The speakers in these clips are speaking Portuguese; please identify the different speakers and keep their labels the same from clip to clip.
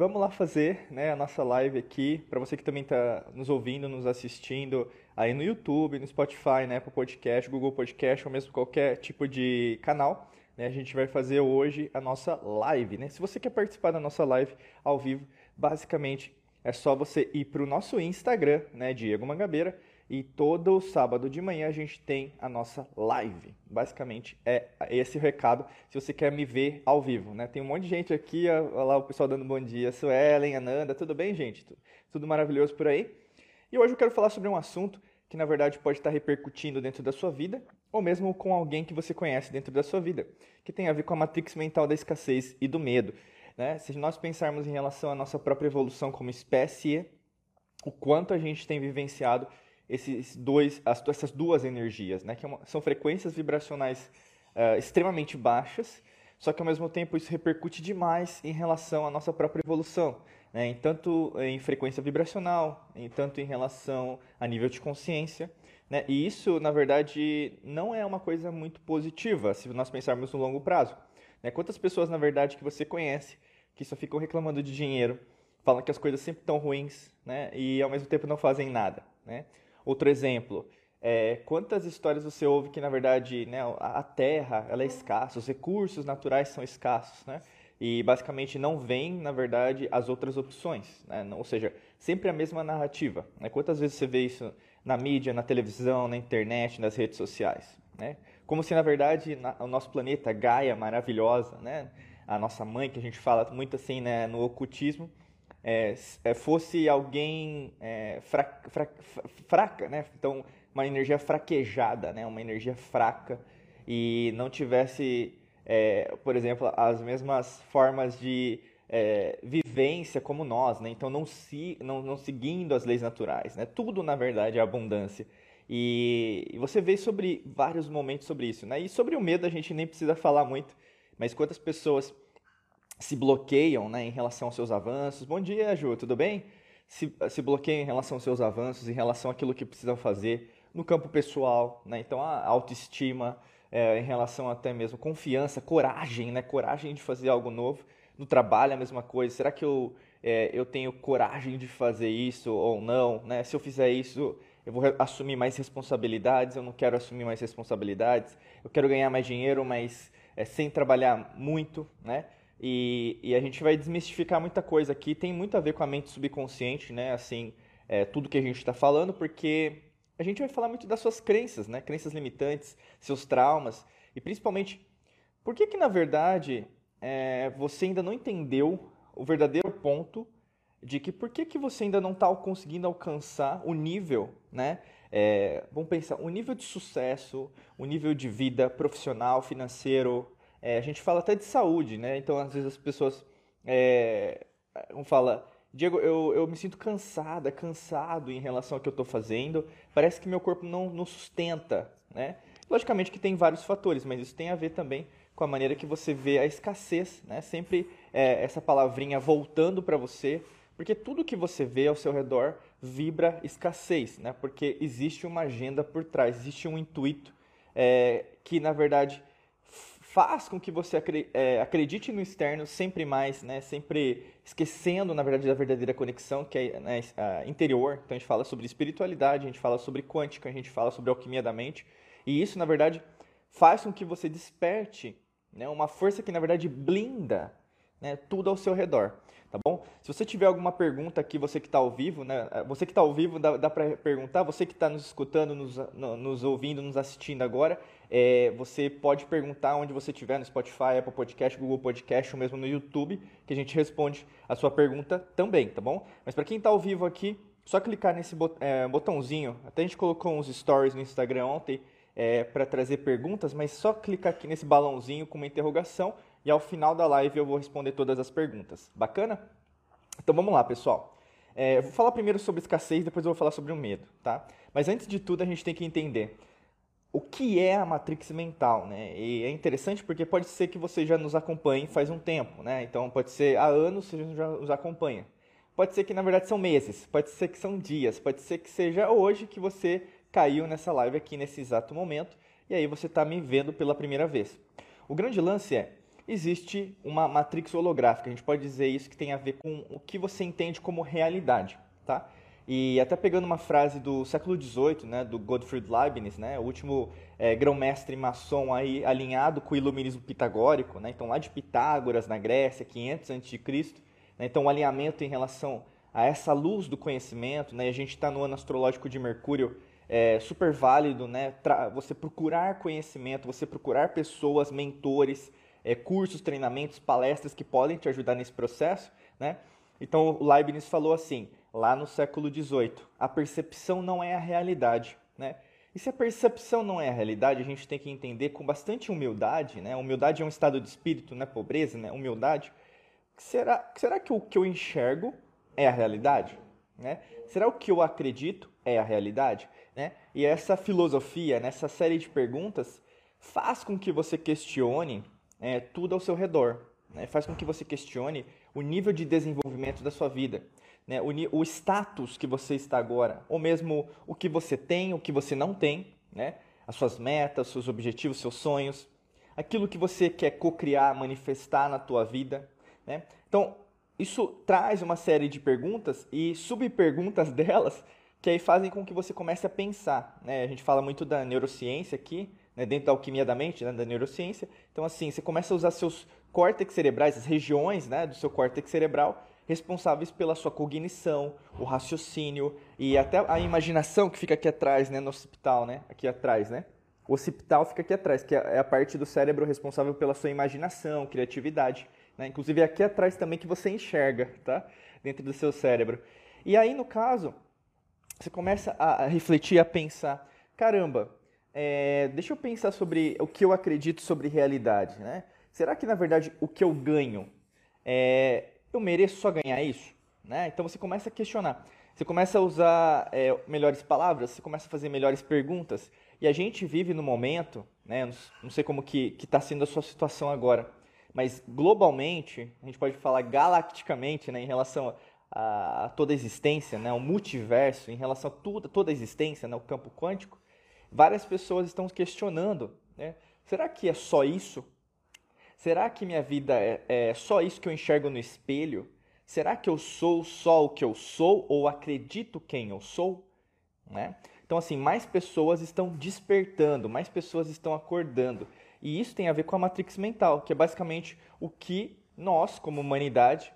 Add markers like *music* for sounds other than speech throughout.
Speaker 1: vamos lá fazer né, a nossa live aqui. Para você que também está nos ouvindo, nos assistindo aí no YouTube, no Spotify, né, Apple Podcast, Google Podcast ou mesmo qualquer tipo de canal. Né, a gente vai fazer hoje a nossa live. Né? Se você quer participar da nossa live ao vivo, basicamente é só você ir para o nosso Instagram, né, Diego Mangabeira, e todo sábado de manhã a gente tem a nossa live. Basicamente é esse o recado se você quer me ver ao vivo, né? Tem um monte de gente aqui, olha lá o pessoal dando bom dia, Suelen, Ananda, tudo bem, gente? Tudo maravilhoso por aí? E hoje eu quero falar sobre um assunto que na verdade pode estar repercutindo dentro da sua vida, ou mesmo com alguém que você conhece dentro da sua vida, que tem a ver com a matrix mental da escassez e do medo. Né? Se nós pensarmos em relação à nossa própria evolução como espécie, o quanto a gente tem vivenciado esses dois, as, essas duas energias, né? que é uma, são frequências vibracionais uh, extremamente baixas, só que ao mesmo tempo isso repercute demais em relação à nossa própria evolução, né? em tanto em frequência vibracional, em tanto em relação a nível de consciência. Né? E isso, na verdade, não é uma coisa muito positiva se nós pensarmos no longo prazo. Né? Quantas pessoas, na verdade, que você conhece que só ficam reclamando de dinheiro, falam que as coisas sempre estão ruins né? e ao mesmo tempo não fazem nada. Né? Outro exemplo, é, quantas histórias você ouve que, na verdade, né, a terra ela é escassa, os recursos naturais são escassos, né? E basicamente não vem, na verdade, as outras opções, né? Ou seja, sempre a mesma narrativa. Né? Quantas vezes você vê isso na mídia, na televisão, na internet, nas redes sociais, né? Como se, na verdade, na, o nosso planeta, Gaia, maravilhosa, né? A nossa mãe, que a gente fala muito assim né, no ocultismo, é, é, fosse alguém é, fra, fra, fraca, né? Então, uma energia fraquejada, né? Uma energia fraca e não tivesse, é, por exemplo, as mesmas formas de é, vivência como nós, né? Então, não, se, não, não seguindo as leis naturais, né? Tudo, na verdade, é abundância. E, você vê sobre vários momentos sobre isso, né? E sobre o medo a gente nem precisa falar muito, mas quantas pessoas se bloqueiam né, em relação aos seus avanços. Bom dia, Ju, tudo bem? Se, se bloqueiam em relação aos seus avanços, em relação àquilo que precisam fazer no campo pessoal, né? Então, a autoestima, é, em relação até mesmo confiança, coragem, né? Coragem de fazer algo novo. No trabalho, a mesma coisa. Será que eu, é, eu tenho coragem de fazer isso ou não? Né? Se eu fizer isso, eu vou assumir mais responsabilidades, eu não quero assumir mais responsabilidades. Eu quero ganhar mais dinheiro, mas é, sem trabalhar muito, né? E, e, a gente vai desmistificar muita coisa aqui. Tem muito a ver com a mente subconsciente, né? Assim, é, tudo que a gente está falando, porque a gente vai falar muito das suas crenças, né? Crenças limitantes, seus traumas. E principalmente, por que que, na verdade, é, você ainda não entendeu o verdadeiro ponto de que por que, que você ainda não está conseguindo alcançar o nível, né? É, vamos pensar, o nível de sucesso, o nível de vida profissional, financeiro, é, a gente fala até de saúde, né? Então, às vezes as pessoas é, falar, Diego, eu, eu me sinto cansada, cansado em relação ao que eu estou fazendo. Parece que meu corpo não, não sustenta, né? Logicamente que tem vários fatores, mas isso tem a ver também com a maneira que você vê a escassez, né? Sempre é, essa palavrinha voltando para você, porque tudo que você vê ao seu redor vibra escassez, né? Porque existe uma agenda por trás, existe um intuito é, que na verdade faz com que você é, acredite no externo sempre mais, né? Sempre esquecendo, na verdade, da verdadeira conexão, que é né, interior. Então a gente fala sobre espiritualidade, a gente fala sobre quântica, a gente fala sobre alquimia da mente. E isso, na verdade, faz com que você desperte né, uma força que, na verdade, blinda né, tudo ao seu redor tá bom? Se você tiver alguma pergunta aqui, você que está ao vivo, né? Você que está ao vivo, dá, dá para perguntar. Você que está nos escutando, nos, nos, ouvindo, nos assistindo agora, é, você pode perguntar onde você estiver, no Spotify, Apple Podcast, Google Podcast ou mesmo no YouTube, que a gente responde a sua pergunta também, tá bom? Mas para quem está ao vivo aqui, só clicar nesse é, botãozinho. Até a gente colocou uns stories no Instagram ontem é, para trazer perguntas, mas só clicar aqui nesse balãozinho com uma interrogação e ao final da live eu vou responder todas as perguntas. Bacana? Então vamos lá, pessoal. É, vou falar primeiro sobre escassez, depois eu vou falar sobre o medo, tá? Mas antes de tudo a gente tem que entender o que é a matrix mental, né? E é interessante porque pode ser que você já nos acompanhe faz um tempo, né? Então pode ser há anos você já nos acompanha. Pode ser que na verdade são meses, pode ser que são dias, pode ser que seja hoje que você caiu nessa live aqui nesse exato momento e aí você está me vendo pela primeira vez. O grande lance é existe uma matrix holográfica. A gente pode dizer isso que tem a ver com o que você entende como realidade, tá? E até pegando uma frase do século XVIII, né, do Gottfried Leibniz, né, o último é, grão-mestre maçom aí alinhado com o iluminismo pitagórico, né, então lá de Pitágoras na Grécia, 500 a.C., né, então o um alinhamento em relação a essa luz do conhecimento, né, a gente está no ano astrológico de Mercúrio, é super válido, né, você procurar conhecimento, você procurar pessoas, mentores, é, cursos, treinamentos, palestras que podem te ajudar nesse processo, né? Então o Leibniz falou assim, lá no século XVIII, a percepção não é a realidade, né? E se a percepção não é a realidade, a gente tem que entender com bastante humildade, né? Humildade é um estado de espírito, não é pobreza, né? Humildade. Será, será que o que eu enxergo é a realidade? Né? Será o que eu acredito é a realidade? Né? E essa filosofia, nessa série de perguntas, faz com que você questione é, tudo ao seu redor. Né? Faz com que você questione o nível de desenvolvimento da sua vida, né? o, o status que você está agora, ou mesmo o que você tem, o que você não tem, né? as suas metas, seus objetivos, seus sonhos, aquilo que você quer co-criar, manifestar na tua vida. Né? Então, isso traz uma série de perguntas e subperguntas *laughs* delas que aí fazem com que você comece a pensar. Né? A gente fala muito da neurociência aqui, né, dentro da alquimia da mente, né, da neurociência. Então, assim, você começa a usar seus córtex cerebrais, as regiões né, do seu córtex cerebral, responsáveis pela sua cognição, o raciocínio e até a imaginação que fica aqui atrás, né, no occipital, né, aqui atrás, né. O occipital fica aqui atrás, que é a parte do cérebro responsável pela sua imaginação, criatividade. Né? Inclusive é aqui atrás também que você enxerga, tá? Dentro do seu cérebro. E aí, no caso, você começa a refletir, a pensar, caramba, é, deixa eu pensar sobre o que eu acredito sobre realidade, né? Será que na verdade o que eu ganho, é, eu mereço só ganhar isso? Né? Então você começa a questionar, você começa a usar é, melhores palavras, você começa a fazer melhores perguntas. E a gente vive no momento, né? Não sei como que está sendo a sua situação agora, mas globalmente, a gente pode falar galacticamente, né, em relação a, a toda a existência, né, o multiverso, em relação a tudo, toda a existência, né, o campo quântico, várias pessoas estão questionando, né? Será que é só isso? Será que minha vida é, é só isso que eu enxergo no espelho? Será que eu sou só o que eu sou ou acredito quem eu sou? Né? Então, assim, mais pessoas estão despertando, mais pessoas estão acordando. E isso tem a ver com a matrix mental, que é basicamente o que nós, como humanidade,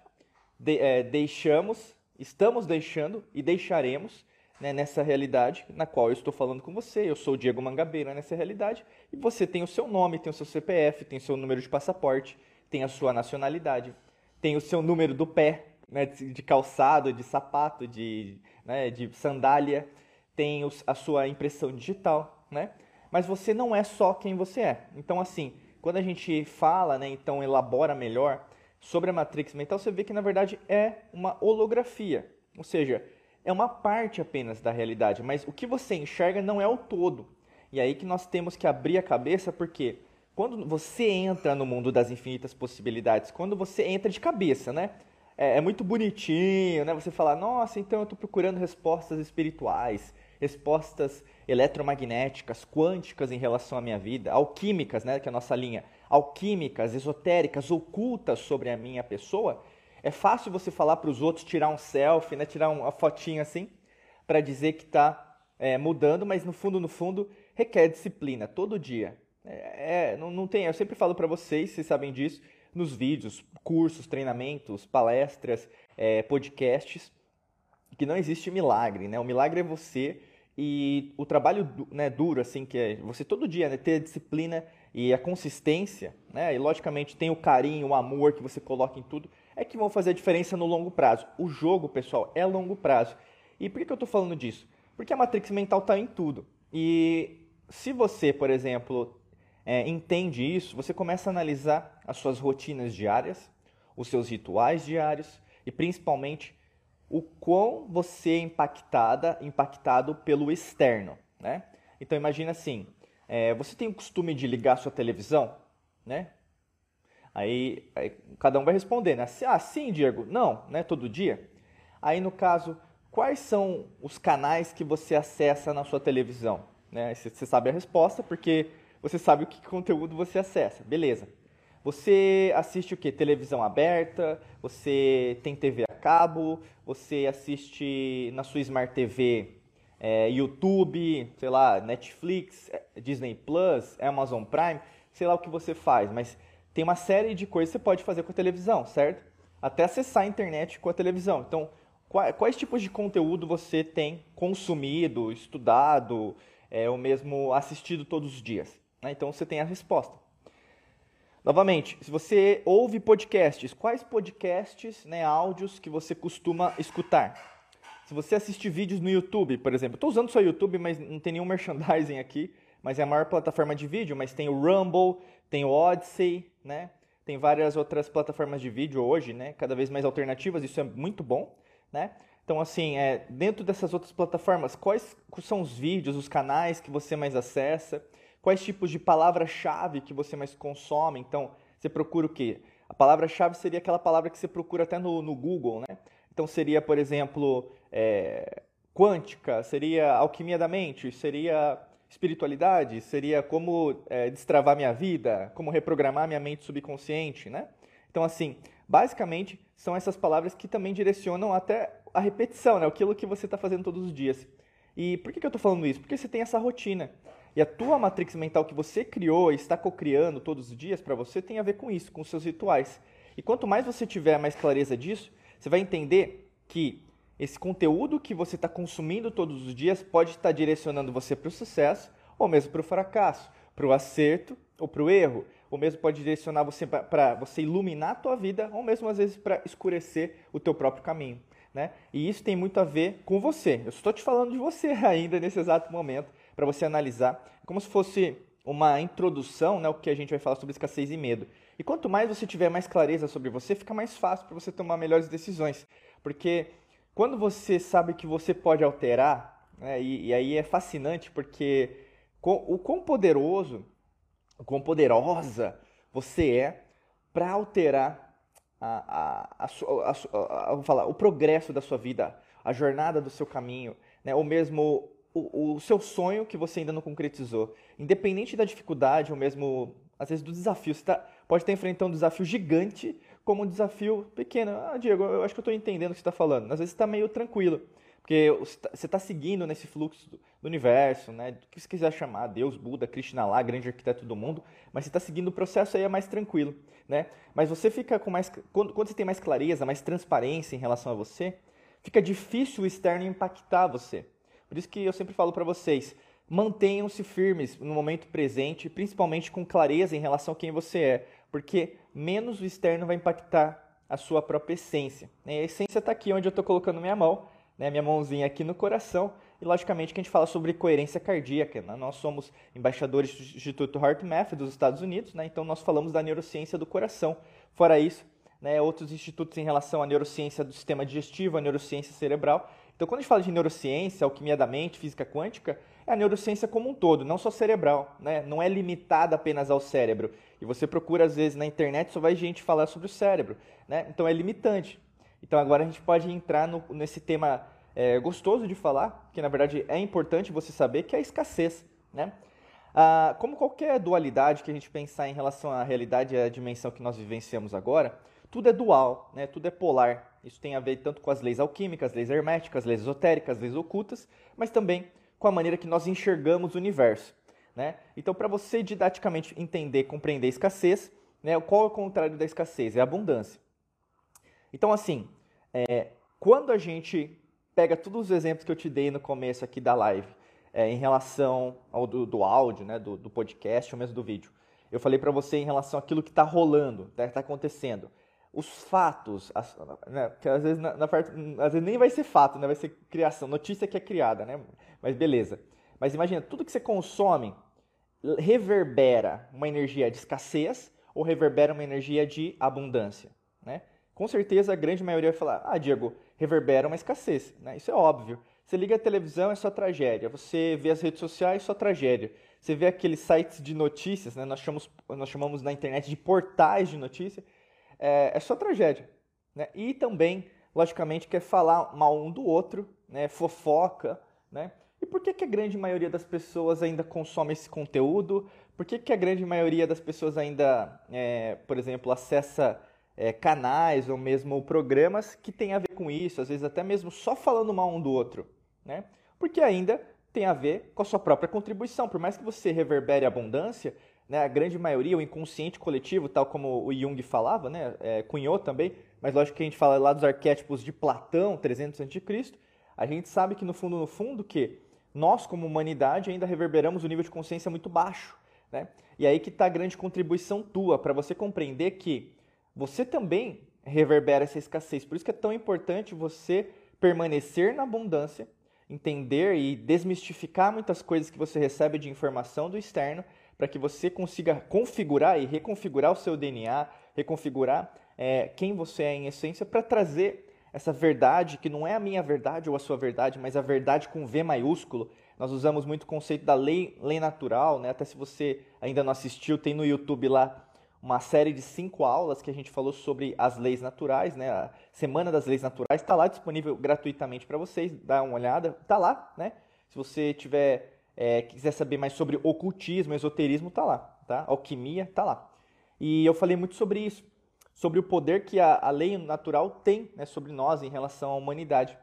Speaker 1: de, é, deixamos, estamos deixando e deixaremos né, nessa realidade na qual eu estou falando com você. Eu sou o Diego Mangabeira nessa realidade e você tem o seu nome, tem o seu CPF, tem o seu número de passaporte, tem a sua nacionalidade, tem o seu número do pé, né, de calçado, de sapato, de, né, de sandália, tem a sua impressão digital, né? Mas você não é só quem você é. Então, assim, quando a gente fala, né, então elabora melhor sobre a matrix mental, você vê que na verdade é uma holografia. Ou seja, é uma parte apenas da realidade, mas o que você enxerga não é o todo. E aí que nós temos que abrir a cabeça, porque quando você entra no mundo das infinitas possibilidades, quando você entra de cabeça, né? É, é muito bonitinho, né? Você falar, nossa, então eu estou procurando respostas espirituais, respostas eletromagnéticas, quânticas em relação à minha vida, alquímicas, né? Que é a nossa linha, alquímicas, esotéricas, ocultas sobre a minha pessoa. É fácil você falar para os outros, tirar um selfie, né, tirar uma fotinha assim, para dizer que está é, mudando, mas no fundo, no fundo, requer disciplina, todo dia. É, é não, não tem, eu sempre falo para vocês, vocês sabem disso, nos vídeos, cursos, treinamentos, palestras, é, podcasts, que não existe milagre, né? O milagre é você e o trabalho né, duro, assim, que é você todo dia né, ter a disciplina e a consistência, né? E logicamente tem o carinho, o amor que você coloca em tudo é que vão fazer a diferença no longo prazo. O jogo, pessoal, é longo prazo. E por que eu estou falando disso? Porque a matrix mental está em tudo. E se você, por exemplo, é, entende isso, você começa a analisar as suas rotinas diárias, os seus rituais diários e principalmente o quão você é impactada, impactado pelo externo, né? Então imagina assim, é, você tem o costume de ligar sua televisão, né? Aí, aí, cada um vai responder, né? Ah, sim, Diego. Não, né? Todo dia. Aí, no caso, quais são os canais que você acessa na sua televisão? Né? Você sabe a resposta porque você sabe o que conteúdo você acessa. Beleza. Você assiste o que? Televisão aberta? Você tem TV a cabo? Você assiste na sua Smart TV é, YouTube, sei lá, Netflix, é, Disney Plus, Amazon Prime, sei lá o que você faz, mas tem uma série de coisas que você pode fazer com a televisão, certo? Até acessar a internet com a televisão. Então, quais, tipos de conteúdo você tem consumido, estudado, é, ou mesmo assistido todos os dias? Né? Então, você tem a resposta. Novamente, se você ouve podcasts, quais podcasts, né, áudios que você costuma escutar? Se você assiste vídeos no YouTube, por exemplo, estou usando só YouTube, mas não tem nenhum *laughs* merchandising aqui, mas é a maior plataforma de vídeo, mas tem o Rumble, tem o Odyssey, né? Tem várias outras plataformas de vídeo hoje, né? Cada vez mais alternativas, isso é muito bom, né? Então, assim, é, dentro dessas outras plataformas, quais são os vídeos, os canais que você mais acessa? quais tipos de palavra-chave que você mais consome. Então, você procura o quê? A palavra-chave seria aquela palavra que você procura até no, no Google, né? Então, seria, por exemplo, é, quântica, seria alquimia da mente, seria espiritualidade, seria como é, destravar minha vida, como reprogramar minha mente subconsciente, né? Então, assim, basicamente, são essas palavras que também direcionam até a repetição, né? Aquilo que você está fazendo todos os dias. E por que, que eu estou falando isso? Porque você tem essa rotina. E a tua matrix mental que você criou e está cocriando todos os dias para você tem a ver com isso, com seus rituais. E quanto mais você tiver mais clareza disso, você vai entender que esse conteúdo que você está consumindo todos os dias pode estar direcionando você para o sucesso ou mesmo para o fracasso, para o acerto ou para o erro, ou mesmo pode direcionar você para você iluminar a tua vida, ou mesmo às vezes para escurecer o teu próprio caminho. Né? E isso tem muito a ver com você. Eu estou te falando de você *laughs* ainda nesse exato momento para você analisar, como se fosse uma introdução, né, o que a gente vai falar sobre escassez e medo. E quanto mais você tiver mais clareza sobre você, fica mais fácil para você tomar melhores decisões. Porque quando você sabe que você pode alterar, né, e, e, aí é fascinante porque o quão poderoso, o quão poderosa você é para alterar a, a, a, falar, o progresso da sua vida, a jornada do seu caminho, né, ou mesmo o, o seu sonho que você ainda não concretizou. Independente da dificuldade ou mesmo, às vezes, do desafio. Você tá, pode estar enfrentando um desafio gigante como um desafio pequeno. Ah, Diego, eu acho que eu estou entendendo o que você está falando. Às vezes está meio tranquilo. Porque você está tá seguindo nesse fluxo do, universo, né? Do que você quiser chamar, Deus, Buda, Krishna lá, grande arquiteto do mundo, mas você está seguindo o processo aí é mais tranquilo, né? Mas você fica com mais. Quando, quando você tem mais clareza, mais transparência em relação a você, fica difícil o externo impactar você. Por isso que eu sempre falo para vocês, mantenham-se firmes no momento presente, principalmente com clareza em relação a quem você é, porque menos o externo vai impactar a sua própria essência. A essência está aqui onde eu estou colocando minha mão, né, minha mãozinha aqui no coração, e logicamente que a gente fala sobre coerência cardíaca. Né? Nós somos embaixadores do Instituto HeartMath dos Estados Unidos, né? então nós falamos da neurociência do coração. Fora isso, né, outros institutos em relação à neurociência do sistema digestivo, a neurociência cerebral, então, quando a gente fala de neurociência, alquimia da mente, física quântica, é a neurociência como um todo, não só cerebral, né? Não é limitada apenas ao cérebro. E você procura, às vezes, na internet, só vai gente falar sobre o cérebro, né? Então, é limitante. Então, agora a gente pode entrar no, nesse tema é, gostoso de falar, que, na verdade, é importante você saber, que é a escassez, né? Ah, como qualquer dualidade que a gente pensar em relação à realidade e à dimensão que nós vivenciamos agora, tudo é dual, né? tudo é polar. Isso tem a ver tanto com as leis alquímicas, leis herméticas, leis esotéricas, leis ocultas, mas também com a maneira que nós enxergamos o universo. Né? Então, para você didaticamente entender, compreender a escassez, né, qual é o contrário da escassez? É a abundância. Então, assim, é, quando a gente pega todos os exemplos que eu te dei no começo aqui da live, é, em relação ao do, do áudio, né, do, do, podcast ou mesmo do vídeo, eu falei para você em relação àquilo que está rolando, está tá acontecendo os fatos, as, né, que às vezes, na, na às vezes nem vai ser fato, né, vai ser criação, notícia que é criada, né, mas beleza. Mas imagina, tudo que você consome reverbera uma energia de escassez ou reverbera uma energia de abundância, né? Com certeza a grande maioria vai falar, ah, Diego, reverbera uma escassez, né? Isso é óbvio. Você liga a televisão, é só tragédia. Você vê as redes sociais, é só tragédia. Você vê aqueles sites de notícias, né? Nós chamamos, nós chamamos na internet de portais de notícia é, é só tragédia. Né? E também, logicamente, quer falar mal um do outro, né? fofoca, né? E por que, que a grande maioria das pessoas ainda consome esse conteúdo? Por que, que a grande maioria das pessoas ainda, é, por exemplo, acessa é, canais ou mesmo programas que tem a ver com isso, às vezes até mesmo só falando mal um do outro? Né? Porque ainda tem a ver com a sua própria contribuição. Por mais que você reverbere abundância, né, a grande maioria, o inconsciente coletivo, tal como o Jung falava, né, é, cunhou também, mas lógico que a gente fala lá dos arquétipos de Platão, 300 a.C., a gente sabe que no fundo, no fundo, que nós como humanidade ainda reverberamos um nível de consciência muito baixo. Né? E aí que está a grande contribuição tua, para você compreender que você também reverbera essa escassez. Por isso que é tão importante você permanecer na abundância, entender e desmistificar muitas coisas que você recebe de informação do externo para que você consiga configurar e reconfigurar o seu DNA, reconfigurar é, quem você é em essência para trazer essa verdade que não é a minha verdade ou a sua verdade, mas a verdade com V maiúsculo. Nós usamos muito o conceito da lei, lei natural, né? Até se você ainda não assistiu, tem no YouTube lá uma série de cinco aulas que a gente falou sobre as leis naturais, né? A Semana das Leis Naturais está lá disponível gratuitamente para vocês, dá uma olhada, está lá, né? Se você tiver é, quiser saber mais sobre ocultismo, esoterismo, está lá, tá? Alquimia, está lá. E eu falei muito sobre isso, sobre o poder que a, a lei natural tem né, sobre nós em relação à humanidade,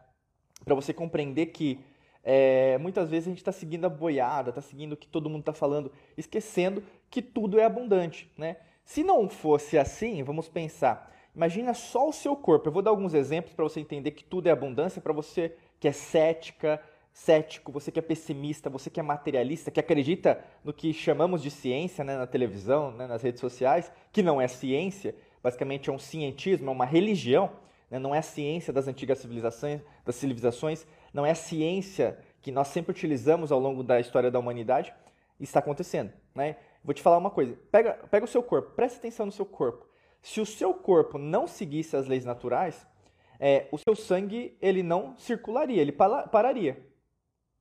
Speaker 1: para você compreender que é, muitas vezes a gente está seguindo a boiada, está seguindo o que todo mundo está falando, esquecendo que tudo é abundante, né? Se não fosse assim, vamos pensar. Imagina só o seu corpo. Eu vou dar alguns exemplos para você entender que tudo é abundância, para você que é cética, cético, você que é pessimista, você que é materialista, que acredita no que chamamos de ciência né, na televisão, né, nas redes sociais, que não é ciência, basicamente é um cientismo, é uma religião, né, não é a ciência das antigas civilizações, das civilizações, não é a ciência que nós sempre utilizamos ao longo da história da humanidade, está acontecendo. Né? Vou te falar uma coisa. Pega, pega o seu corpo, presta atenção no seu corpo. Se o seu corpo não seguisse as leis naturais, é, o seu sangue ele não circularia, ele pararia.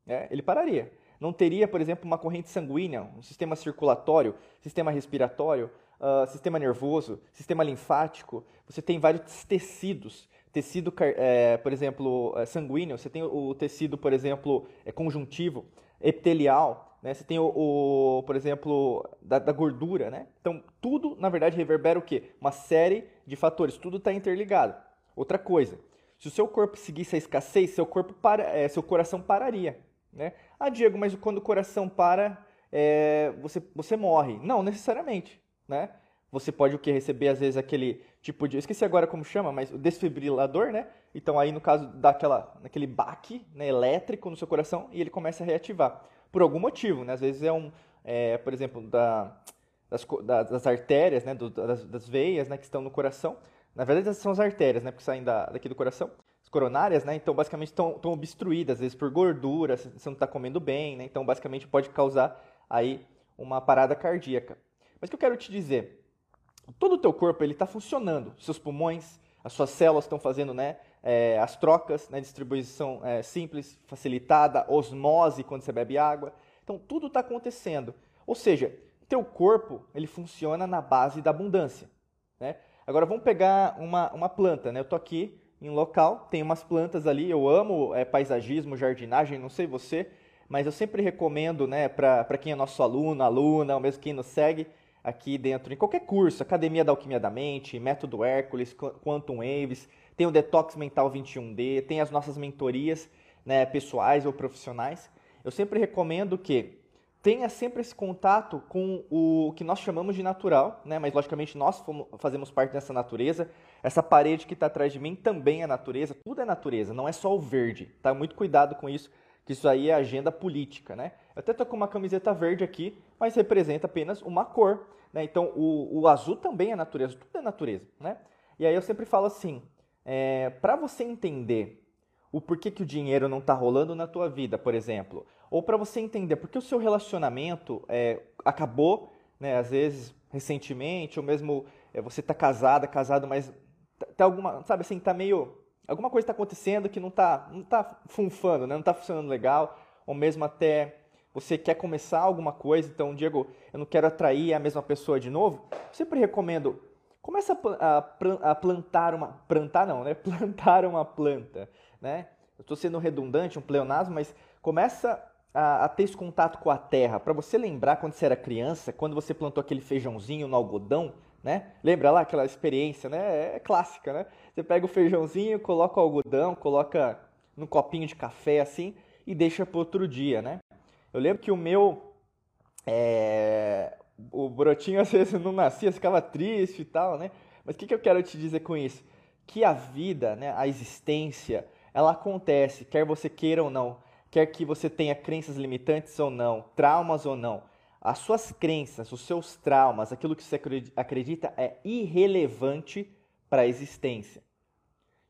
Speaker 1: É, ele pararia. Não teria, por exemplo, uma corrente sanguínea, um sistema circulatório, sistema respiratório, uh, sistema nervoso, sistema linfático. Você tem vários tecidos. Tecido, é, por exemplo, é, sanguíneo, você tem o tecido, por exemplo, é, conjuntivo, epitelial, né? Você tem o, o por exemplo, da, da, gordura, né? Então, tudo, na verdade, reverbera o quê? Uma série de fatores, tudo está interligado. Outra coisa, se o seu corpo seguisse a escassez, seu corpo para, é, seu coração pararia, né? Ah, Diego, mas quando o coração para, é, você, você morre. Não, necessariamente, né? Você pode o que receber às vezes aquele tipo de, eu esqueci agora como chama, mas o desfibrilador, né? Então aí no caso dá aquela, aquele baque né, elétrico no seu coração e ele começa a reativar por algum motivo, né? Às vezes é um, é, por exemplo, da, das, das artérias, né? Do, das, das, veias, né? Que estão no coração. Na verdade, são as artérias, né? Porque saem da, daqui do coração. As coronárias, né? Então, basicamente, estão, obstruídas, às vezes por gordura, você não está comendo bem, né? Então, basicamente, pode causar aí uma parada cardíaca. Mas o que eu quero te dizer? Todo o teu corpo, ele está funcionando. Seus pulmões, as suas células estão fazendo, né? é, as trocas, né, distribuição é, simples, facilitada, osmose quando você bebe água. Então tudo está acontecendo. Ou seja, teu corpo ele funciona na base da abundância. Né? Agora vamos pegar uma, uma planta. Né? Eu estou aqui em local, tem umas plantas ali. Eu amo é, paisagismo, jardinagem, não sei você, mas eu sempre recomendo né, para quem é nosso aluno, aluna, ou mesmo quem nos segue aqui dentro, em qualquer curso, Academia da Alquimia da Mente, Método Hércules, Quantum Waves, tem o Detox Mental 21D, tem as nossas mentorias né, pessoais ou profissionais. Eu sempre recomendo que tenha sempre esse contato com o que nós chamamos de natural, né? mas logicamente nós fazemos parte dessa natureza. Essa parede que está atrás de mim também é natureza, tudo é natureza, não é só o verde. Tá? Muito cuidado com isso, que isso aí é agenda política. Né? Eu até estou com uma camiseta verde aqui, mas representa apenas uma cor. Né? Então o, o azul também é natureza, tudo é natureza. Né? E aí eu sempre falo assim, é, para você entender o porquê que o dinheiro não está rolando na tua vida, por exemplo, ou para você entender porque o seu relacionamento é, acabou, né, às vezes recentemente, ou mesmo é, você está casada, casado, mas tá, tá, alguma, sabe assim, tá meio alguma coisa está acontecendo que não está não tá funfando, né, não está funcionando legal, ou mesmo até você quer começar alguma coisa, então, Diego, eu não quero atrair a mesma pessoa de novo, eu sempre recomendo Começa a, plantar uma. Plantar não, né? *laughs* Plantar uma planta, né? Eu estou sendo redundante, um pleonasmo, mas começa a, a, ter esse contato com a terra, para você lembrar quando você era criança, quando você plantou aquele feijãozinho no algodão, né? Lembra lá aquela experiência, né? É, clássica, né? Você pega o feijãozinho, coloca o algodão, coloca num copinho de café assim e deixa para outro dia, né? Eu lembro que o meu é... o brotinho *laughs* às vezes não nascia, ficava triste e tal, né? Mas o que, que eu quero te dizer com isso? Que a vida, né, a existência, ela acontece, quer você queira ou não, quer que você tenha crenças limitantes ou não, traumas ou não. As suas crenças, os seus traumas, aquilo que você acredita é irrelevante para a existência.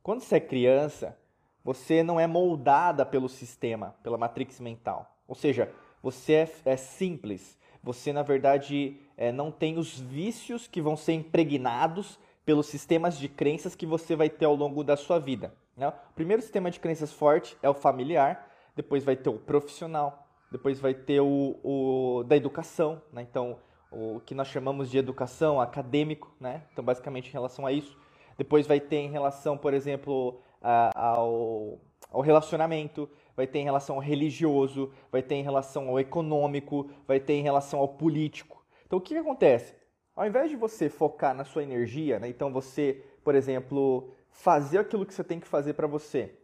Speaker 1: Quando você é criança, você não é moldada pelo sistema, pela matrix mental. Ou seja, você é, é simples. Você, na verdade, é, não tem os vícios que vão ser impregnados pelos sistemas de crenças que você vai ter ao longo da sua vida. Né? O primeiro sistema de crenças forte é o familiar, depois vai ter o profissional, depois vai ter o, o da educação, né? então o que nós chamamos de educação acadêmico, né? então basicamente em relação a isso. Depois vai ter em relação, por exemplo, a, ao, ao relacionamento, vai ter em relação ao religioso, vai ter em relação ao econômico, vai ter em relação ao político. Então o que, que acontece? Ao invés de você focar na sua energia, né? então você, por exemplo, fazer aquilo que você tem que fazer para você,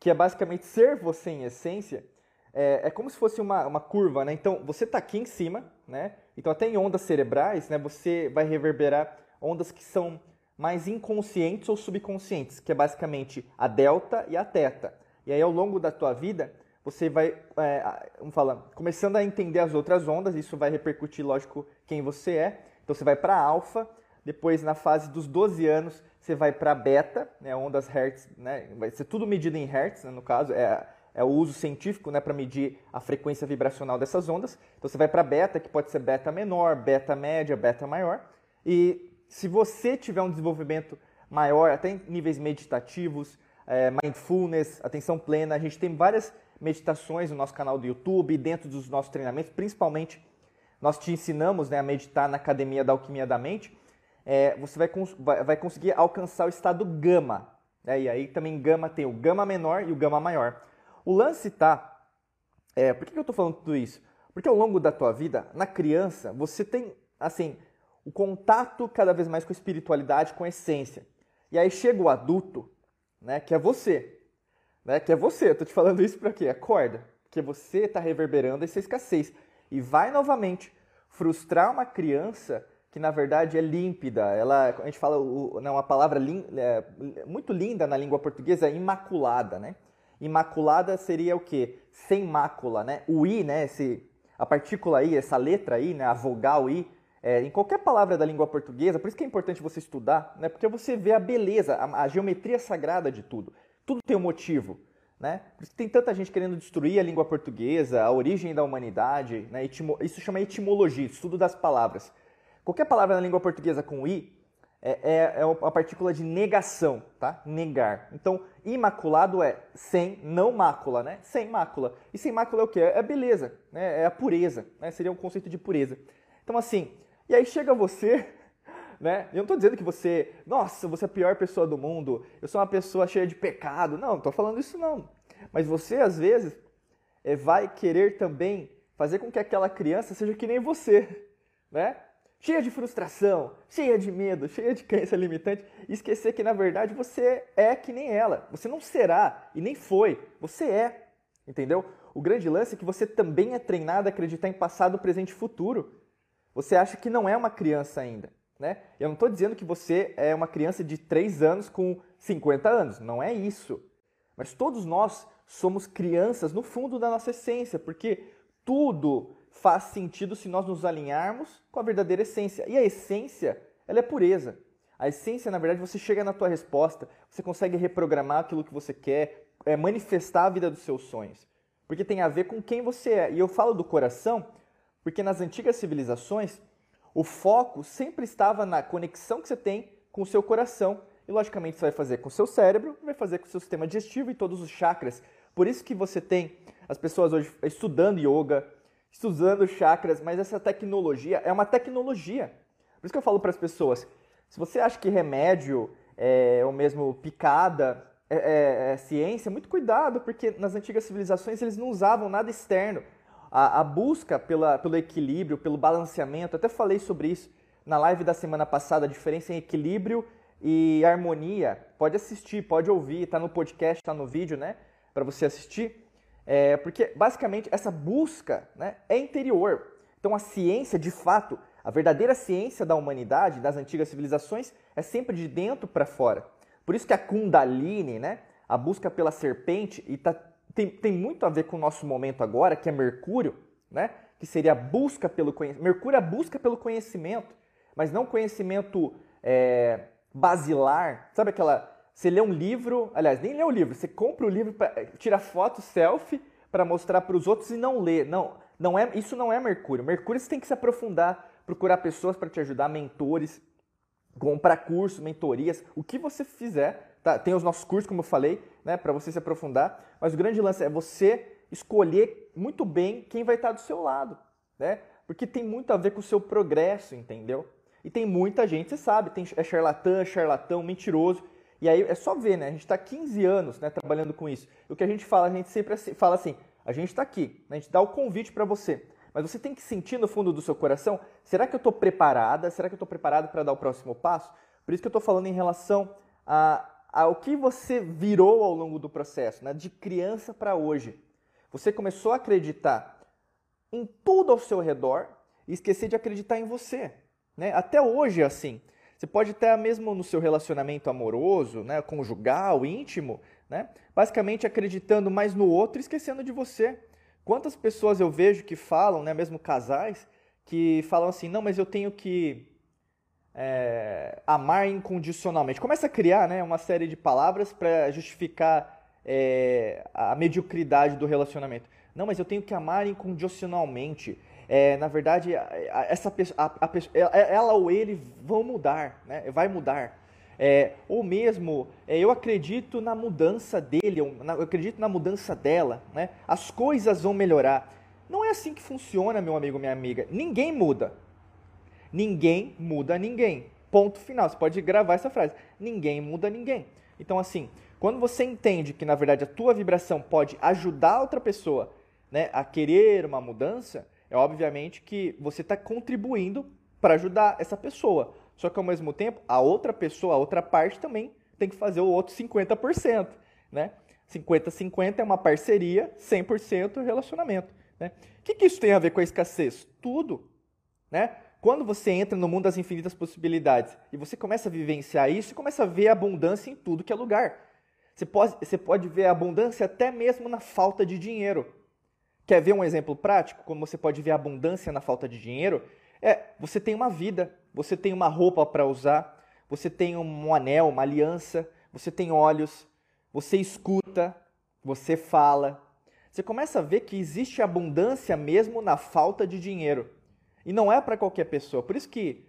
Speaker 1: que é basicamente ser você em essência, é, é como se fosse uma, uma curva, né? Então você está aqui em cima, né? Então até em ondas cerebrais, né? Você vai reverberar ondas que são mais inconscientes ou subconscientes, que é basicamente a delta e a teta. E aí ao longo da tua vida você vai, é, vamos falar, começando a entender as outras ondas, isso vai repercutir, lógico, quem você é. Então você vai para alfa, depois na fase dos 12 anos você vai para beta, né, ondas hertz, né, vai ser tudo medido em hertz, né, no caso, é, é o uso científico né, para medir a frequência vibracional dessas ondas. Então você vai para beta, que pode ser beta menor, beta média, beta maior. E se você tiver um desenvolvimento maior, até em níveis meditativos, é, mindfulness, atenção plena, a gente tem várias meditações no nosso canal do YouTube, dentro dos nossos treinamentos, principalmente nós te ensinamos né, a meditar na Academia da Alquimia da Mente é, você vai, vai, vai, conseguir alcançar o estado gama. Né? E aí também gama tem o gama menor e o gama maior. O lance tá. É, por que, que eu estou falando tudo isso? Porque ao longo da tua vida, na criança, você tem assim o contato cada vez mais com a espiritualidade, com a essência. E aí chega o adulto, né, que é você. Né, que é você. Eu tô te falando isso para quê? Acorda. Porque você está reverberando essa escassez. E vai novamente frustrar uma criança que na verdade é límpida. Ela, a gente fala o, né, uma palavra é, muito linda na língua portuguesa, é imaculada, né? Imaculada seria o quê? Sem mácula, né? O i, né? Esse, a partícula i, essa letra i, né? A vogal i, é, em qualquer palavra da língua portuguesa, por isso que é importante você estudar, né? Porque você vê a beleza, a, a geometria sagrada de tudo. Tudo tem um motivo. Né? Por isso que tem tanta gente querendo destruir a língua portuguesa, a origem da humanidade. Né? Isso chama etimologia, estudo das palavras. Qualquer palavra na língua portuguesa com i é, é, é uma partícula de negação, tá? Negar. Então, imaculado é sem, não mácula, né? Sem mácula. E sem mácula é o quê? É beleza, né? É a pureza, né? Seria um conceito de pureza. Então, assim, e aí chega você, *laughs* né? Eu não estou dizendo que você, nossa, você é a pior pessoa do mundo, eu sou uma pessoa cheia de pecado. Não, não estou falando isso não. Mas você, às vezes, é, vai querer também fazer com que aquela criança seja que nem você, né? Cheia de frustração, cheia de medo, cheia de crença limitante, e esquecer que na verdade você é que nem ela. Você não será e nem foi, você é. Entendeu? O grande lance é que você também é treinado a acreditar em passado, presente e futuro. Você acha que não é uma criança ainda. Né? Eu não estou dizendo que você é uma criança de 3 anos com 50 anos. Não é isso. Mas todos nós somos crianças no fundo da nossa essência, porque tudo faz sentido se nós nos alinharmos com a verdadeira essência. E a essência, ela é pureza. A essência, na verdade, você chega na tua resposta, você consegue reprogramar aquilo que você quer, é, manifestar a vida dos seus sonhos. Porque tem a ver com quem você é. E eu falo do coração, porque nas antigas civilizações, o foco sempre estava na conexão que você tem com o seu coração. E logicamente você vai fazer com o seu cérebro, vai fazer com o seu sistema digestivo e todos os chakras. Por isso que você tem as pessoas hoje estudando yoga, estudando chakras, mas essa tecnologia é uma tecnologia. Por isso que eu falo para as pessoas: se você acha que remédio é, ou mesmo picada é, é, é, ciência, muito cuidado, porque nas antigas civilizações eles não usavam nada externo. A, a busca pela, pelo equilíbrio, pelo balanceamento, até falei sobre isso na live da semana passada, a diferença em equilíbrio e harmonia. Pode assistir, pode ouvir, tá no podcast, tá no vídeo, né? Para você assistir. É, porque basicamente essa busca né, é interior. Então a ciência, de fato, a verdadeira ciência da humanidade, das antigas civilizações, é sempre de dentro para fora. Por isso que a Kundalini, né, a busca pela serpente, e tá, tem, tem muito a ver com o nosso momento agora, que é Mercúrio, né, que seria a busca pelo conhecimento. Mercúrio é a busca pelo conhecimento, mas não conhecimento é, basilar. Sabe aquela. Você lê um livro, aliás, nem lê o livro, você compra o livro, pra, tira foto, selfie, para mostrar para os outros e não lê. Não, não é, isso não é Mercúrio. Mercúrio você tem que se aprofundar, procurar pessoas para te ajudar, mentores, comprar cursos, mentorias, o que você fizer. Tá? Tem os nossos cursos, como eu falei, né, para você se aprofundar. Mas o grande lance é você escolher muito bem quem vai estar do seu lado, né? Porque tem muito a ver com o seu progresso, entendeu? E tem muita gente, você sabe, tem, é charlatã, charlatão, mentiroso. E aí é só ver, né? A gente está 15 anos né, trabalhando com isso. E o que a gente fala, a gente sempre fala assim, a gente está aqui, né? a gente dá o convite para você. Mas você tem que sentir no fundo do seu coração, será que eu estou preparada? Será que eu estou preparado para dar o próximo passo? Por isso que eu estou falando em relação a, ao que você virou ao longo do processo, né? de criança para hoje. Você começou a acreditar em tudo ao seu redor e esquecer de acreditar em você. Né? Até hoje é assim. Você pode até mesmo no seu relacionamento amoroso, né, conjugal, íntimo, né, basicamente acreditando mais no outro e esquecendo de você. Quantas pessoas eu vejo que falam, né, mesmo casais, que falam assim, não, mas eu tenho que é, amar incondicionalmente. Começa a criar né, uma série de palavras para justificar é, a mediocridade do relacionamento. Não, mas eu tenho que amar incondicionalmente é, na verdade, essa a, a, ela ou ele vão mudar, né? vai mudar. É, ou mesmo, é, eu acredito na mudança dele, eu, na, eu acredito na mudança dela, né? as coisas vão melhorar. Não é assim que funciona, meu amigo, minha amiga. Ninguém muda. Ninguém muda ninguém. Ponto final. Você pode gravar essa frase. Ninguém muda ninguém. Então, assim, quando você entende que, na verdade, a tua vibração pode ajudar outra pessoa né, a querer uma mudança, é obviamente que você está contribuindo para ajudar essa pessoa. Só que ao mesmo tempo, a outra pessoa, a outra parte também tem que fazer o outro 50%, né? 50-50 é uma parceria, 100% relacionamento, né? O que, que isso tem a ver com a escassez? Tudo, né? Quando você entra no mundo das infinitas possibilidades e você começa a vivenciar isso, você começa a ver abundância em tudo que é lugar. Você pode, você pode ver abundância até mesmo na falta de dinheiro. Quer ver um exemplo prático? Como você pode ver abundância na falta de dinheiro? É, você tem uma vida, você tem uma roupa para usar, você tem um anel, uma aliança, você tem olhos, você escuta, você fala. Você começa a ver que existe abundância mesmo na falta de dinheiro. E não é para qualquer pessoa. Por isso que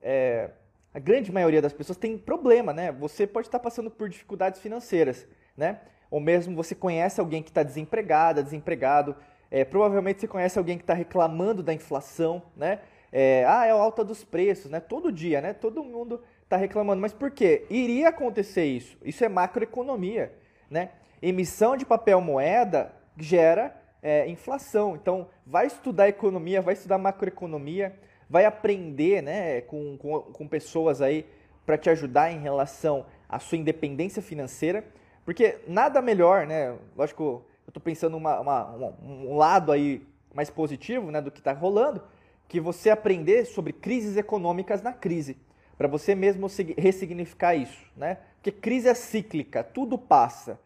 Speaker 1: é, a grande maioria das pessoas tem problema, né? Você pode estar passando por dificuldades financeiras, né? Ou mesmo você conhece alguém que está desempregada, desempregado, é, provavelmente você conhece alguém que está reclamando da inflação, né? É, ah, é a alta dos preços, né? Todo dia, né? Todo mundo está reclamando. Mas por quê? Iria acontecer isso. Isso é macroeconomia, né? Emissão de papel moeda gera é, inflação. Então, vai estudar economia, vai estudar macroeconomia, vai aprender, né? Com, com, com pessoas aí para te ajudar em relação à sua independência financeira, porque nada melhor, né? Lógico eu estou pensando uma, uma, um lado aí mais positivo né, do que está rolando, que você aprender sobre crises econômicas na crise, para você mesmo ressignificar isso, né? Porque crise é cíclica, tudo passa.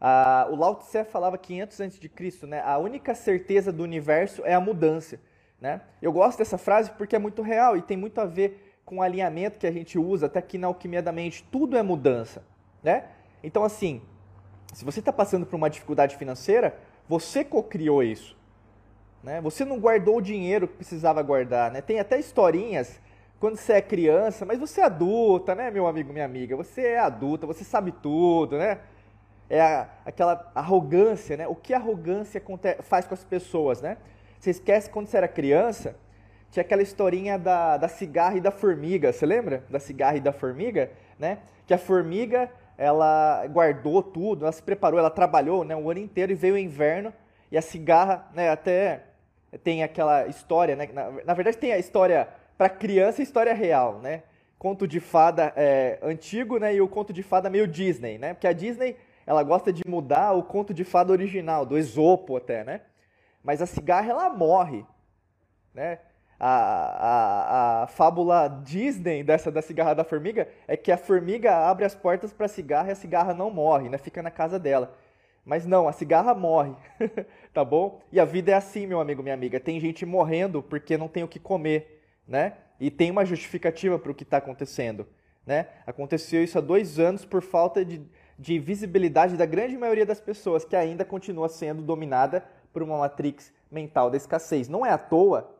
Speaker 1: Ah, o Lao Tse falava 500 a.C., né? A única certeza do universo é a mudança, né? Eu gosto dessa frase porque é muito real e tem muito a ver com o alinhamento que a gente usa até aqui na Alquimia da Mente. Tudo é mudança, né? Então, assim, se você está passando por uma dificuldade financeira, você cocriou isso. Né? Você não guardou o dinheiro que precisava guardar. Né? Tem até historinhas quando você é criança, mas você é adulta, né, meu amigo, minha amiga? Você é adulta, você sabe tudo, né? É a, aquela arrogância, né? O que a arrogância faz com as pessoas, né? Você esquece quando você era criança, tinha aquela historinha da, da cigarra e da formiga, você lembra? Da cigarra e da formiga, né? Que a formiga ela guardou tudo, ela se preparou, ela trabalhou né, o ano inteiro e veio o inverno e a cigarra, né, até tem aquela história, né? Na, na verdade tem a história para criança e história real, né? Conto de fada é, antigo, né? E o conto de fada meio Disney, né? Porque a Disney ela gosta de mudar o conto de fada original, do Esopo até, né? Mas a cigarra ela morre, né? A, a, a fábula Disney dessa da cigarra da formiga é que a formiga abre as portas para a cigarra e a cigarra não morre, né? Fica na casa dela. Mas não, a cigarra morre, *laughs* tá bom? E a vida é assim, meu amigo, minha amiga. Tem gente morrendo porque não tem o que comer, né? E tem uma justificativa para o que está acontecendo, né? Aconteceu isso há dois anos por falta de, de visibilidade da grande maioria das pessoas, que ainda continua sendo dominada por uma matrix mental da escassez. Não é à toa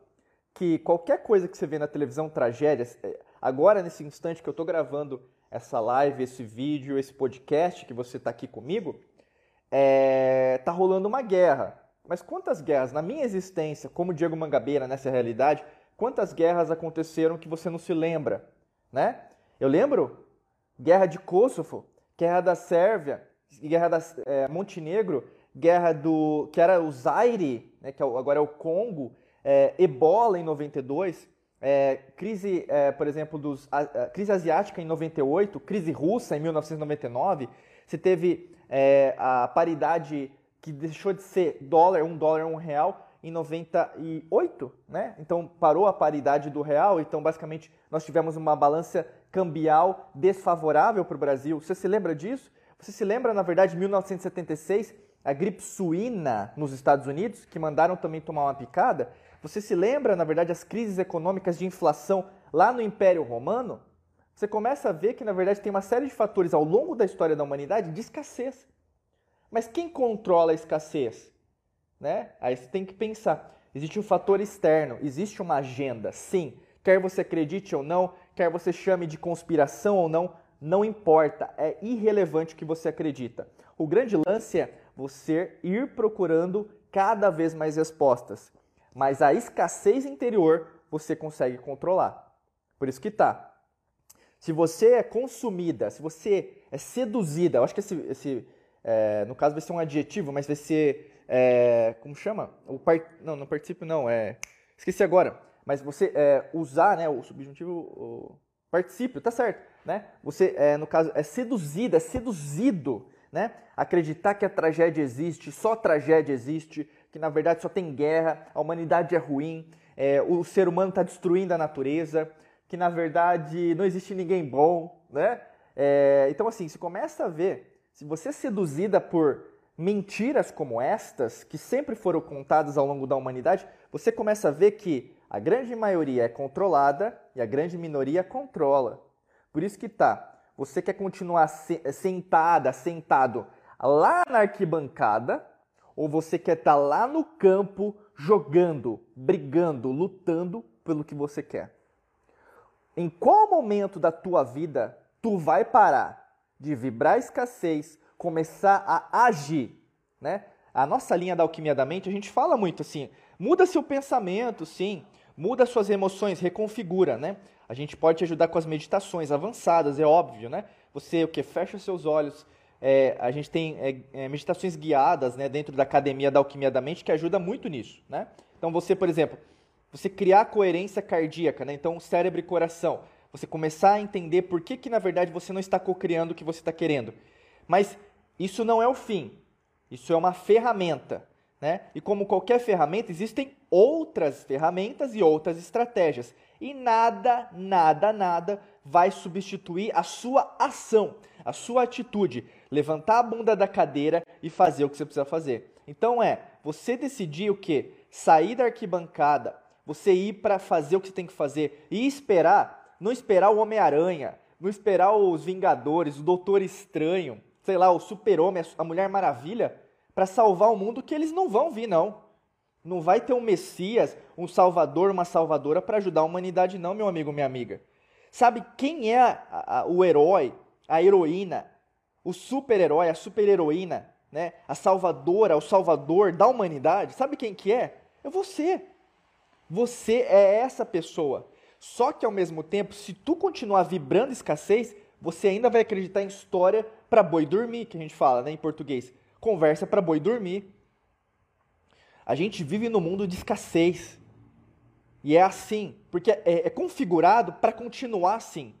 Speaker 1: que qualquer coisa que você vê na televisão, tragédias, é, agora nesse instante que eu estou gravando essa live, esse vídeo, esse podcast que você está aqui comigo, é, tá rolando uma guerra. Mas quantas guerras, na minha existência, como Diego Mangabeira nessa realidade, quantas guerras aconteceram que você não se lembra, né? Eu lembro guerra de Kosovo, guerra da Sérvia, guerra da é, Montenegro, guerra do que era o Zaire, né, que é agora é o Congo, é, Ebola em 92, é, crise, é, por exemplo, dos, a, a, crise asiática em 98, crise russa em 1999, você teve é, a paridade que deixou de ser dólar, um dólar, um real, em 98, né? Então parou a paridade do real, então basicamente nós tivemos uma balança cambial desfavorável para o Brasil. Você se lembra disso? Você se lembra, na verdade, de 1976, a gripe suína nos Estados Unidos, que mandaram também tomar uma picada? Você se lembra, na verdade, as crises econômicas de inflação lá no Império Romano? Você começa a ver que, na verdade, tem uma série de fatores ao longo da história da humanidade de escassez. Mas quem controla a escassez? Né? Aí você tem que pensar. Existe um fator externo, existe uma agenda, sim. Quer você acredite ou não, quer você chame de conspiração ou não, não importa, é irrelevante o que você acredita. O grande lance é você ir procurando cada vez mais respostas. Mas a escassez interior você consegue controlar. Por isso que tá se você é consumida, se você é seduzida, eu acho que esse, esse é, no caso vai ser um adjetivo, mas vai ser, é, como chama? O part, não, não participo não, é, esqueci agora. Mas você é, usar, né, o subjuntivo, o particípio, tá certo, né? Você, é, no caso, é seduzida, é seduzido, né? Acreditar que a tragédia existe, só tragédia existe, que na verdade só tem guerra, a humanidade é ruim, é, o ser humano está destruindo a natureza, que na verdade não existe ninguém bom, né? É, então assim, se começa a ver, se você é seduzida por mentiras como estas, que sempre foram contadas ao longo da humanidade, você começa a ver que a grande maioria é controlada e a grande minoria controla. Por isso que tá, você quer continuar sentada, sentado lá na arquibancada, ou você quer estar tá lá no campo jogando, brigando, lutando pelo que você quer? Em qual momento da tua vida tu vai parar de vibrar escassez, começar a agir, né? A nossa linha da alquimia da mente, a gente fala muito assim, muda seu pensamento, sim, muda suas emoções, reconfigura, né? A gente pode te ajudar com as meditações avançadas, é óbvio, né? Você o que fecha seus olhos, é, a gente tem é, é, meditações guiadas, né, dentro da academia da alquimia da mente que ajuda muito nisso, né? Então você, por exemplo, você criar coerência cardíaca, né? Então, cérebro e coração. Você começar a entender por que, que na verdade, você não está cocriando o que você está querendo. Mas isso não é o fim. Isso é uma ferramenta. Né? E como qualquer ferramenta, existem outras ferramentas e outras estratégias. E nada, nada, nada vai substituir a sua ação, a sua atitude. Levantar a bunda da cadeira e fazer o que você precisa fazer. Então é você decidir o que? Sair da arquibancada, você ir para fazer o que você tem que fazer e esperar, não esperar o Homem-Aranha, não esperar os Vingadores, o Doutor Estranho, sei lá, o Super-Homem, a Mulher Maravilha, para salvar o mundo, que eles não vão vir, não. Não vai ter um Messias, um Salvador, uma Salvadora para ajudar a humanidade, não, meu amigo, minha amiga. Sabe quem é a, a, o herói, a heroína, o super-herói, a super-heroína, né? a salvadora, o salvador da humanidade? Sabe quem que é? É você. Você é essa pessoa. Só que ao mesmo tempo, se tu continuar vibrando escassez, você ainda vai acreditar em história para boi dormir, que a gente fala, né, em português. Conversa para boi dormir. A gente vive no mundo de escassez. E é assim, porque é, é configurado para continuar assim.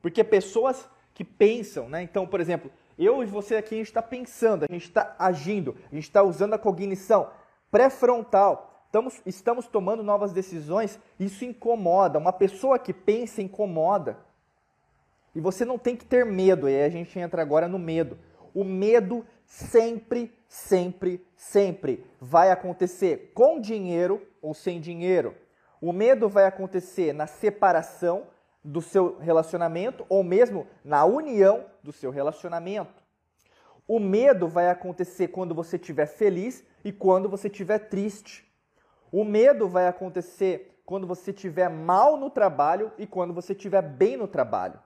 Speaker 1: Porque pessoas que pensam, né? Então, por exemplo, eu e você aqui, a gente está pensando, a gente está agindo, a gente está usando a cognição pré-frontal. Estamos, estamos tomando novas decisões, isso incomoda. Uma pessoa que pensa incomoda. E você não tem que ter medo, e aí a gente entra agora no medo. O medo sempre, sempre, sempre vai acontecer com dinheiro ou sem dinheiro. O medo vai acontecer na separação do seu relacionamento ou mesmo na união do seu relacionamento. O medo vai acontecer quando você estiver feliz e quando você estiver triste. O medo vai acontecer quando você estiver mal no trabalho e quando você estiver bem no trabalho.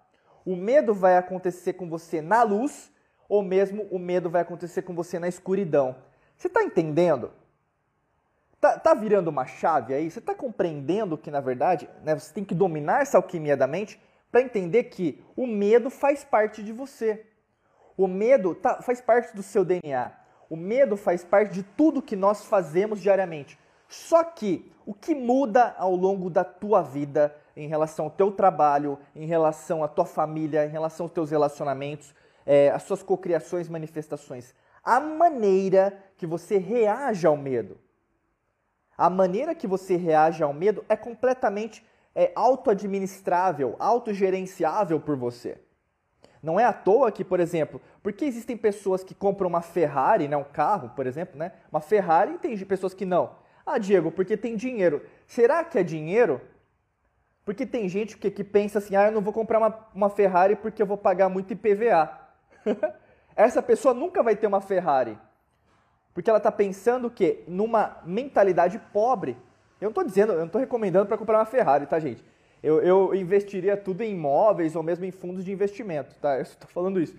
Speaker 1: O medo vai acontecer com você na luz ou mesmo o medo vai acontecer com você na escuridão. Você está entendendo? Tá, tá virando uma chave aí? Você está compreendendo que, na verdade, né, você tem que dominar essa alquimia da mente para entender que o medo faz parte de você. O medo tá, faz parte do seu DNA. O medo faz parte de tudo que nós fazemos diariamente. Só que o que muda ao longo da tua vida em relação ao teu trabalho, em relação à tua família, em relação aos teus relacionamentos, é, as suas cocriações, manifestações, a maneira que você reage ao medo. A maneira que você reage ao medo é completamente é, auto-administrável, autogerenciável por você. Não é à toa que, por exemplo, porque existem pessoas que compram uma Ferrari, né, um carro, por exemplo, né, uma Ferrari e tem pessoas que não. Ah, Diego, porque tem dinheiro. Será que é dinheiro? Porque tem gente que, que pensa assim, ah, eu não vou comprar uma, uma Ferrari porque eu vou pagar muito IPVA. *laughs* Essa pessoa nunca vai ter uma Ferrari. Porque ela está pensando o quê? Numa mentalidade pobre. Eu não estou dizendo, eu não estou recomendando para comprar uma Ferrari, tá, gente? Eu, eu, investiria tudo em imóveis ou mesmo em fundos de investimento, tá? Eu estou falando isso.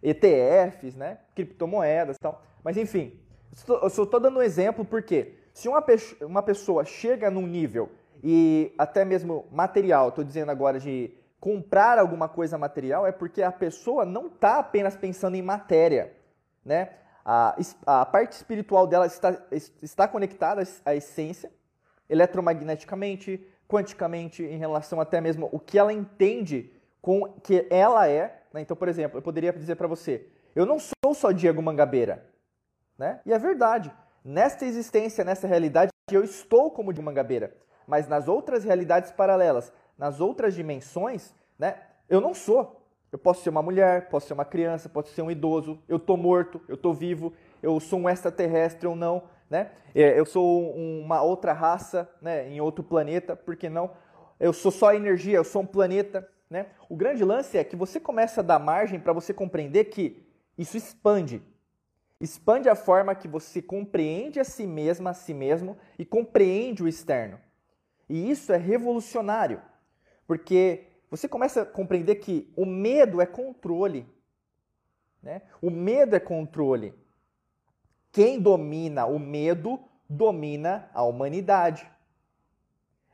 Speaker 1: ETFs, né? Criptomoedas e tal. Mas enfim, eu só estou dando um exemplo porque se uma, uma pessoa chega num nível e até mesmo material, estou dizendo agora de comprar alguma coisa material, é porque a pessoa não está apenas pensando em matéria, né? A, a parte espiritual dela está, está conectada à essência, eletromagneticamente, quanticamente, em relação até mesmo o que ela entende com que ela é. Né? Então, por exemplo, eu poderia dizer para você: eu não sou só Diego Mangabeira. Né? E é verdade. Nesta existência, nessa realidade, eu estou como Diego Mangabeira. Mas nas outras realidades paralelas, nas outras dimensões, né, eu não sou. Eu posso ser uma mulher, posso ser uma criança, posso ser um idoso, eu estou morto, eu estou vivo, eu sou um extraterrestre ou não, né? É, eu sou uma outra raça, né, em outro planeta, por que não? Eu sou só energia, eu sou um planeta, né? O grande lance é que você começa a dar margem para você compreender que isso expande. Expande a forma que você compreende a si mesma, a si mesmo e compreende o externo. E isso é revolucionário, porque você começa a compreender que o medo é controle. Né? O medo é controle. Quem domina o medo domina a humanidade.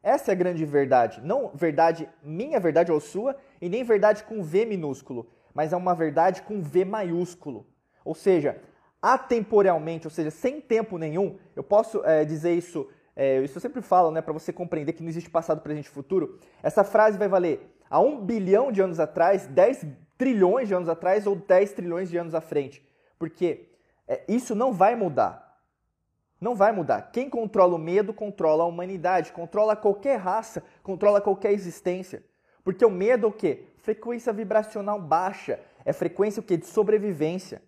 Speaker 1: Essa é a grande verdade. Não verdade, minha verdade ou sua, e nem verdade com V minúsculo, mas é uma verdade com V maiúsculo. Ou seja, atemporalmente, ou seja, sem tempo nenhum, eu posso é, dizer isso, é, isso eu sempre falo, né, para você compreender que não existe passado, presente e futuro. Essa frase vai valer há um bilhão de anos atrás, 10 trilhões de anos atrás ou 10 trilhões de anos à frente. Porque é, isso não vai mudar. Não vai mudar. Quem controla o medo controla a humanidade, controla qualquer raça, controla qualquer existência. Porque o medo é o quê? Frequência vibracional baixa. É frequência o quê? De sobrevivência.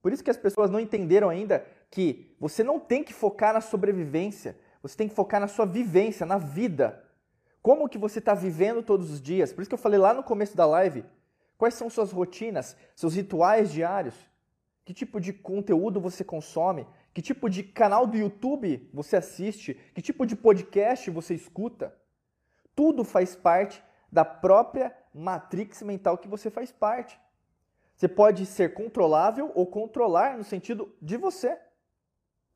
Speaker 1: Por isso que as pessoas não entenderam ainda que você não tem que focar na sobrevivência, você tem que focar na sua vivência, na vida. Como que você está vivendo todos os dias? Por isso que eu falei lá no começo da live, quais são suas rotinas, seus rituais diários? Que tipo de conteúdo você consome? Que tipo de canal do YouTube você assiste? Que tipo de podcast você escuta? Tudo faz parte da própria matrix mental que você faz parte. Você pode ser controlável ou controlar no sentido de você,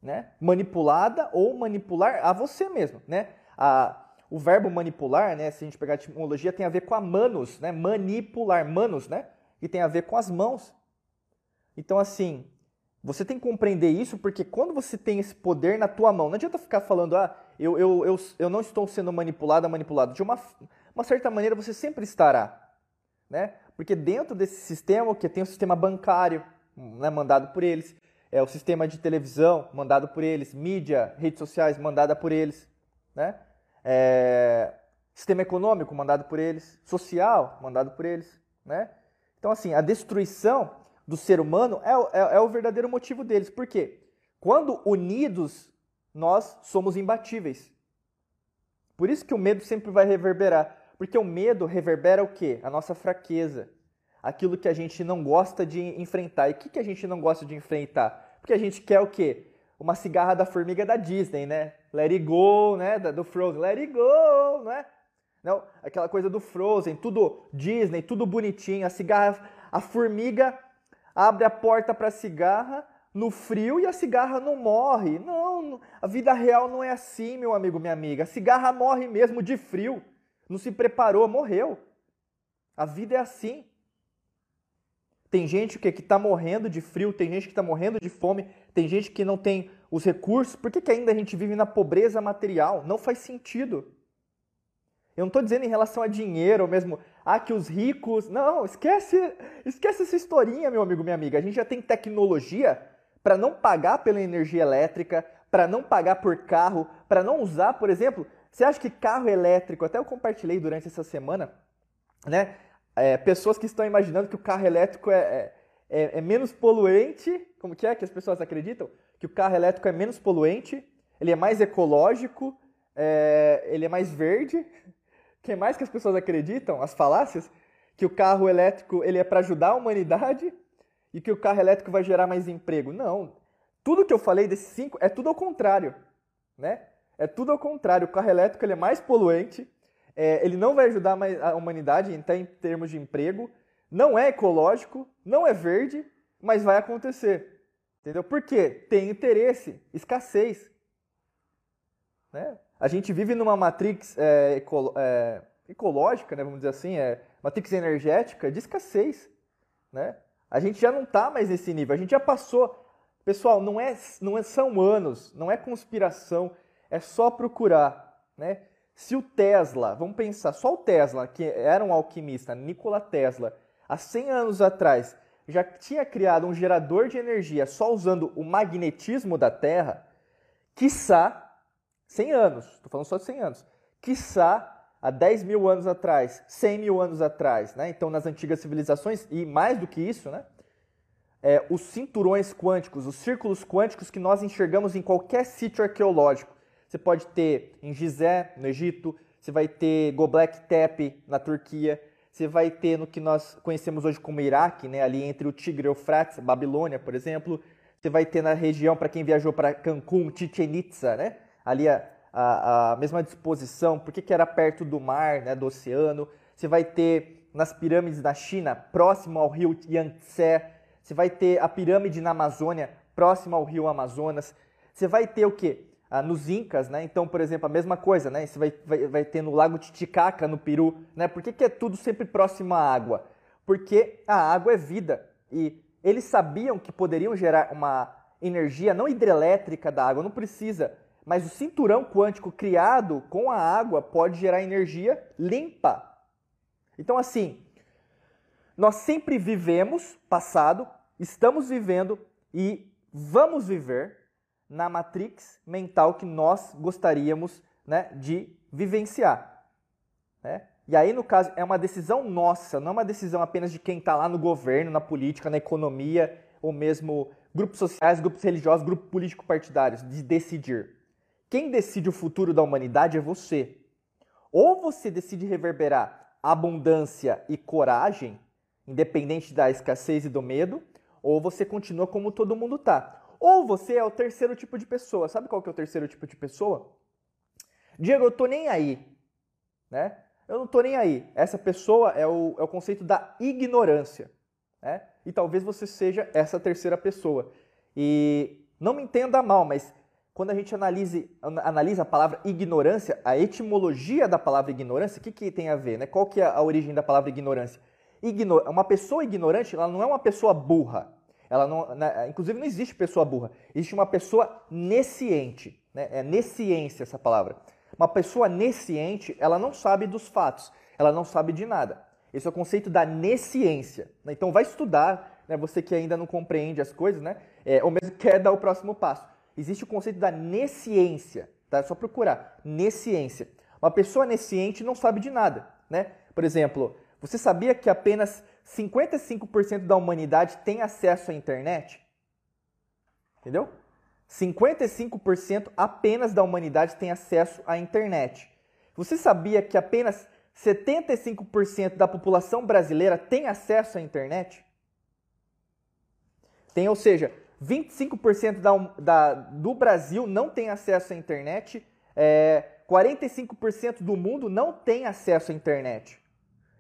Speaker 1: né? Manipulada ou manipular a você mesmo, né? A, o verbo manipular, né, se a gente pegar a etimologia, tem a ver com a manos, né? Manipular, manos, né? E tem a ver com as mãos. Então, assim, Você tem que compreender isso porque quando você tem esse poder na tua mão, não adianta ficar falando, ah, eu, eu, eu, eu não estou sendo manipulado, manipulado. De uma, uma certa maneira você sempre estará. Né? Porque dentro desse sistema, que tem o sistema bancário, né, mandado por eles, é o sistema de televisão, mandado por eles, mídia, redes sociais, mandada por eles, né? É, sistema econômico, mandado por eles, social, mandado por eles, né? Então, assim, a destruição do ser humano é, é, é o verdadeiro motivo deles. Por quê? Quando unidos, nós somos imbatíveis. Por isso que o medo sempre vai reverberar. Porque o medo reverbera o quê? A nossa fraqueza. Aquilo que a gente não gosta de enfrentar. E o que, que a gente não gosta de enfrentar? Porque a gente quer o quê? Uma cigarra da formiga da Disney, né? Let it go, né? Do Frozen. Let it go, não é? Não, aquela coisa do Frozen, tudo Disney, tudo bonitinho. A cigarra, a formiga abre a porta para a cigarra no frio e a cigarra não morre. Não, a vida real não é assim, meu amigo, minha amiga. A cigarra morre mesmo de frio. Não se preparou, morreu. A vida é assim. Tem gente que está morrendo de frio, tem gente que está morrendo de fome, tem gente que não tem os recursos. Por que, que ainda a gente vive na pobreza material? Não faz sentido. Eu não estou dizendo em relação a dinheiro, ou mesmo, ah, que os ricos. Não, esquece, esquece essa historinha, meu amigo, minha amiga. A gente já tem tecnologia para não pagar pela energia elétrica, para não pagar por carro, para não usar, por exemplo, você acha que carro elétrico, até eu compartilhei durante essa semana, né? É, pessoas que estão imaginando que o carro elétrico é, é, é, é, menos poluente, como que é que as pessoas acreditam? Que o carro elétrico é menos poluente, ele é mais ecológico, é, ele é mais verde. O *laughs* que mais que as pessoas acreditam? As falácias? Que o carro elétrico ele é para ajudar a humanidade e que o carro elétrico vai gerar mais emprego. Não. Tudo que eu falei desses cinco é tudo ao contrário, né? É tudo ao contrário. O carro elétrico ele é mais poluente, é, ele não vai ajudar mais a humanidade até em termos de emprego, não é ecológico, não é verde, mas vai acontecer. Entendeu? Por quê? Tem interesse, escassez. Né? A gente vive numa matrix é, eco, é, ecológica, né, vamos dizer assim, é, matrix energética de escassez. Né? A gente já não está mais nesse nível, a gente já passou. Pessoal, não é, não é, são anos, não é conspiração, é só procurar, né? Se o Tesla, vamos pensar, só o Tesla, que era um alquimista, Nikola Tesla, há 100 anos atrás, já tinha criado um gerador de energia só usando o magnetismo da Terra, quiçá, 100 anos, estou falando só de 100 anos, quiçá há 10 mil anos atrás, 100 mil anos atrás, né? então nas antigas civilizações, e mais do que isso, né? É, os cinturões quânticos, os círculos quânticos que nós enxergamos em qualquer sítio arqueológico, você pode ter em Gizé, no Egito, você vai ter Göbekli Tepe, na Turquia, você vai ter no que nós conhecemos hoje como Iraque, né, ali entre o Tigre e o Eufrates, Babilônia, por exemplo. Você vai ter na região, para quem viajou para Cancún, Chichen Itza, né, ali a, a, a mesma disposição, porque que era perto do mar, né, do oceano. Você vai ter nas pirâmides da China, próximo ao rio Yangtze. Você vai ter a pirâmide na Amazônia, próximo ao rio Amazonas. Você vai ter o quê? Ah, nos Incas, né? Então, por exemplo, a mesma coisa, né? Você vai, vai, vai ter no Lago Titicaca, no Peru, né? Por que, que é tudo sempre próximo à água? Porque a água é vida e eles sabiam que poderiam gerar uma energia não hidrelétrica da água, não precisa, mas o cinturão quântico criado com a água pode gerar energia limpa. Então, assim, nós sempre vivemos passado, estamos vivendo e vamos viver na matrix mental que nós gostaríamos né, de vivenciar. Né? E aí, no caso, é uma decisão nossa, não é uma decisão apenas de quem está lá no governo, na política, na economia, ou mesmo grupos sociais, grupos religiosos, grupos político-partidários, de decidir. Quem decide o futuro da humanidade é você. Ou você decide reverberar abundância e coragem, independente da escassez e do medo, ou você continua como todo mundo está. Ou você é o terceiro tipo de pessoa. Sabe qual que é o terceiro tipo de pessoa? Diego, eu tô nem aí. Né? Eu não tô nem aí. Essa pessoa é o, é o conceito da ignorância. Né? E talvez você seja essa terceira pessoa. E não me entenda mal, mas quando a gente analise, analisa a palavra ignorância, a etimologia da palavra ignorância, o que, que tem a ver? Né? Qual que é a origem da palavra ignorância? Ignor uma pessoa ignorante ela não é uma pessoa burra. Ela não, né, inclusive não existe pessoa burra, existe uma pessoa nesciente, né? É nesciência essa palavra. Uma pessoa nesciente, ela não sabe dos fatos, ela não sabe de nada. Esse é o conceito da nesciência. Né? Então vai estudar, né? você que ainda não compreende as coisas, né? É, ou mesmo quer dar o próximo passo. Existe o conceito da nesciência, tá? É só procurar, nesciência. Uma pessoa nesciente não sabe de nada, né? Por exemplo, você sabia que apenas 55% da humanidade tem acesso à internet? Entendeu? 55% apenas da humanidade tem acesso à internet. Você sabia que apenas 75% da população brasileira tem acesso à internet? Tem, ou seja, 25% da, da, do Brasil não tem acesso à internet, é, 45% do mundo não tem acesso à internet.